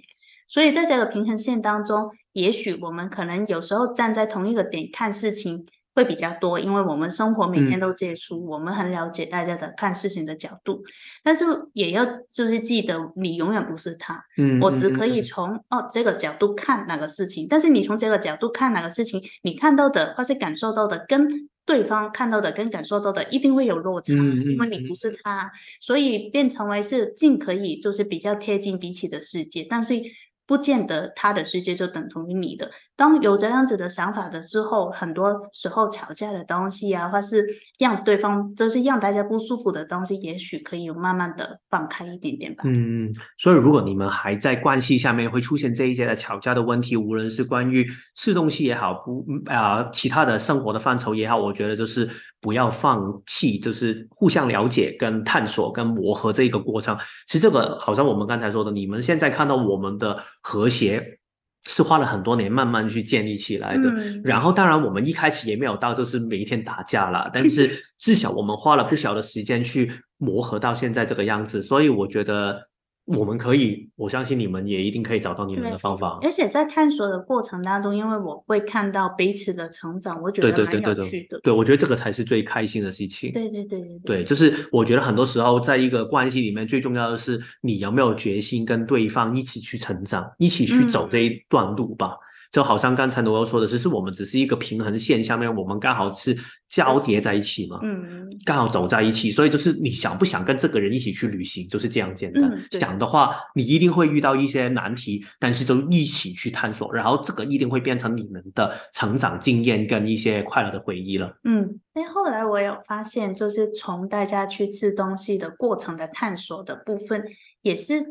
所以在这个平衡线当中，也许我们可能有时候站在同一个点看事情会比较多，因为我们生活每天都接触，我们很了解大家的看事情的角度。但是也要就是记得，你永远不是他。嗯，我只可以从哦这个角度看哪个事情，但是你从这个角度看哪个事情，你看到的或是感受到的，跟对方看到的跟感受到的一定会有落差，因为你不是他，所以变成为是尽可以就是比较贴近彼此的世界，但是。不见得他的世界就等同于你的。当有这样子的想法的之后，很多时候吵架的东西啊，或是让对方就是让大家不舒服的东西，也许可以慢慢的放开一点点吧。嗯，所以如果你们还在关系下面会出现这一些的吵架的问题，无论是关于吃东西也好，不啊其他的生活的范畴也好，我觉得就是不要放弃，就是互相了解、跟探索、跟磨合这一个过程。其实这个好像我们刚才说的，你们现在看到我们的和谐。是花了很多年慢慢去建立起来的，然后当然我们一开始也没有到就是每一天打架啦，但 是至少我们花了不小的时间去磨合到现在这个样子，所以我觉得。我们可以，我相信你们也一定可以找到你们的方法。而且在探索的过程当中，因为我会看到彼此的成长，我觉得蛮有趣的。对，我觉得这个才是最开心的事情。对对对对对，就是我觉得很多时候，在一个关系里面，最重要的是你有没有决心跟对方一起去成长，一起去走这一段路吧。就好像刚才罗欧说的，只是我们只是一个平衡线下面，我们刚好是交叠在一起嘛，嗯，刚好走在一起，所以就是你想不想跟这个人一起去旅行，就是这样简单。想的话，你一定会遇到一些难题，但是就一起去探索，然后这个一定会变成你们的成长经验跟一些快乐的回忆了。嗯，哎后来我有发现，就是从大家去吃东西的过程的探索的部分，也是。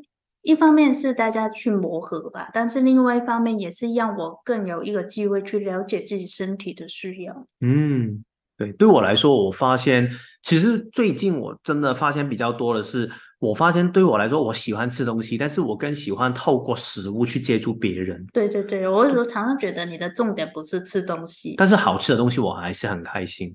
一方面是大家去磨合吧，但是另外一方面也是让我更有一个机会去了解自己身体的需要。嗯，对，对我来说，我发现其实最近我真的发现比较多的是，我发现对我来说，我喜欢吃东西，但是我更喜欢透过食物去接触别人。对对对，我有时候常常觉得你的重点不是吃东西，但是好吃的东西我还是很开心。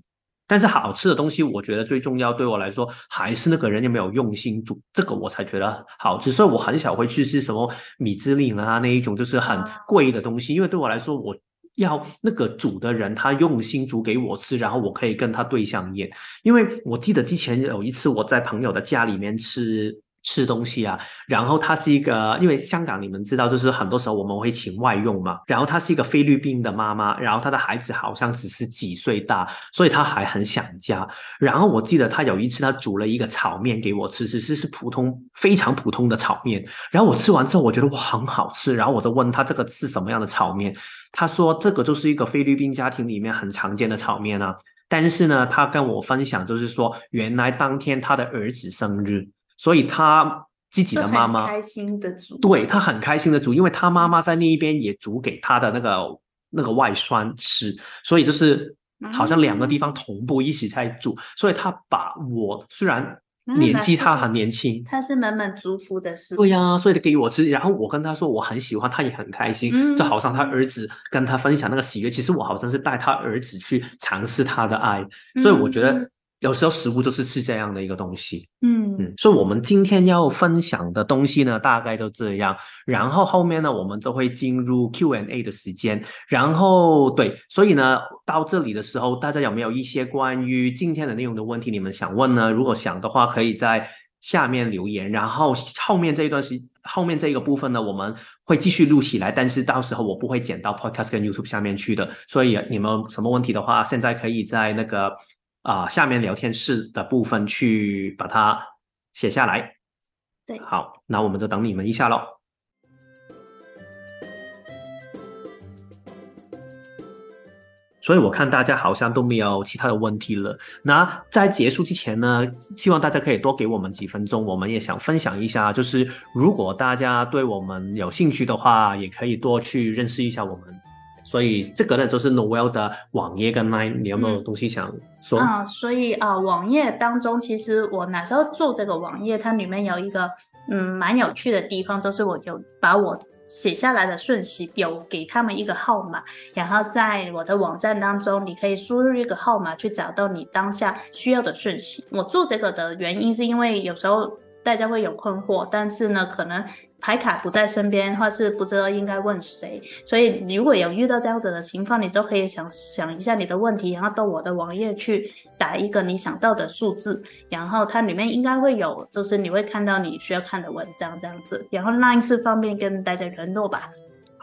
但是好吃的东西，我觉得最重要。对我来说，还是那个人有没有用心煮，这个我才觉得好吃。所以我很少会去吃什么米芝林啊那一种，就是很贵的东西。因为对我来说，我要那个煮的人他用心煮给我吃，然后我可以跟他对象演。因为我记得之前有一次我在朋友的家里面吃。吃东西啊，然后她是一个，因为香港你们知道，就是很多时候我们会请外佣嘛。然后她是一个菲律宾的妈妈，然后她的孩子好像只是几岁大，所以她还很想家。然后我记得她有一次她煮了一个炒面给我吃，只是是普通非常普通的炒面。然后我吃完之后，我觉得哇很好吃。然后我就问她这个是什么样的炒面，她说这个就是一个菲律宾家庭里面很常见的炒面啊。但是呢，她跟我分享就是说，原来当天她的儿子生日。所以他自己的妈妈开心的煮，对他很开心的煮，因为他妈妈在那一边也煮给他的那个那个外孙吃，所以就是好像两个地方同步一起在煮，所以他把我虽然年纪他很年轻，他是满满祝福的事，对呀，所以他给我吃，然后我跟他说我很喜欢，他也很开心，就好像他儿子跟他分享那个喜悦，其实我好像是带他儿子去尝试他的爱，所以我觉得。有时候食物就是是这样的一个东西，嗯嗯，所以我们今天要分享的东西呢，大概就这样。然后后面呢，我们都会进入 Q&A 的时间。然后对，所以呢，到这里的时候，大家有没有一些关于今天的内容的问题，你们想问呢？如果想的话，可以在下面留言。然后后面这一段时，后面这一个部分呢，我们会继续录起来，但是到时候我不会剪到 Podcast 跟 YouTube 下面去的。所以你们什么问题的话，现在可以在那个。啊，下面聊天室的部分去把它写下来。对，好，那我们就等你们一下喽。所以我看大家好像都没有其他的问题了。那在结束之前呢，希望大家可以多给我们几分钟，我们也想分享一下，就是如果大家对我们有兴趣的话，也可以多去认识一下我们。所以这个呢，就是 Noel 的网页跟 Line，你有没有东西想说？啊，所以啊，网页当中，其实我那时候做这个网页，它里面有一个嗯蛮有趣的地方，就是我有把我写下来的讯息有给他们一个号码，然后在我的网站当中，你可以输入一个号码去找到你当下需要的讯息。我做这个的原因是因为有时候大家会有困惑，但是呢，可能。牌卡不在身边，或是不知道应该问谁，所以如果有遇到这样子的情况，你都可以想想一下你的问题，然后到我的网页去打一个你想到的数字，然后它里面应该会有，就是你会看到你需要看的文章这样子，然后那一次方便跟大家联络吧。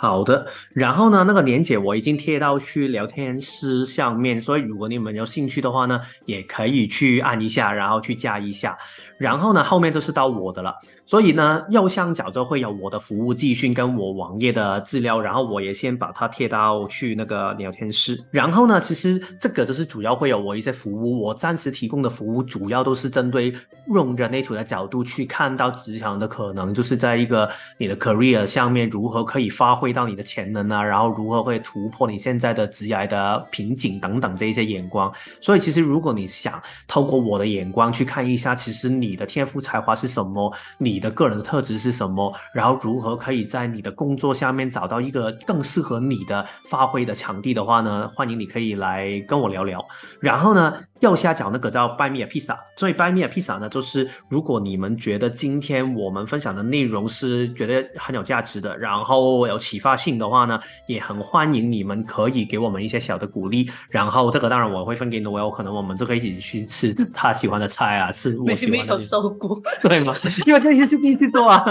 好的，然后呢，那个链接我已经贴到去聊天室上面，所以如果你们有兴趣的话呢，也可以去按一下，然后去加一下。然后呢，后面就是到我的了，所以呢，右上角就会有我的服务资讯跟我网页的资料，然后我也先把它贴到去那个聊天室。然后呢，其实这个就是主要会有我一些服务，我暂时提供的服务主要都是针对用人类图的角度去看到职场的可能，就是在一个你的 career 上面如何可以发挥到你的潜能啊，然后如何会突破你现在的职业的瓶颈等等这一些眼光。所以其实如果你想透过我的眼光去看一下，其实。你的天赋才华是什么？你的个人的特质是什么？然后如何可以在你的工作下面找到一个更适合你的发挥的场地的话呢？欢迎你可以来跟我聊聊。然后呢，右下角那个叫 Buy Me a Pizza，所以 Buy Me a Pizza 呢，就是如果你们觉得今天我们分享的内容是觉得很有价值的，然后有启发性的话呢，也很欢迎你们可以给我们一些小的鼓励。然后这个当然我会分给你，我有可能我们就可以一起去吃他喜欢的菜啊，吃 我喜欢的。收过对吗？因为这些是第一次做啊，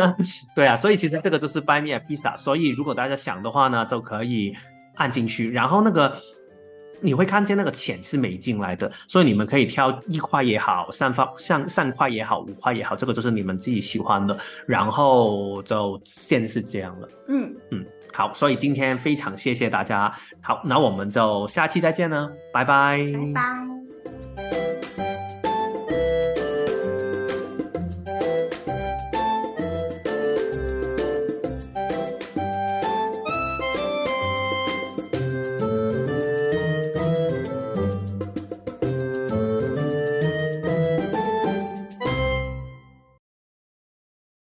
对啊，所以其实这个就是 Buy Me a Pizza。所以如果大家想的话呢，就可以按进去，然后那个你会看见那个钱是没进来的，所以你们可以挑一块也好，三方三三块也好，五块也好，这个就是你们自己喜欢的。然后就先是这样了。嗯嗯，好，所以今天非常谢谢大家。好，那我们就下期再见呢，拜拜，拜拜。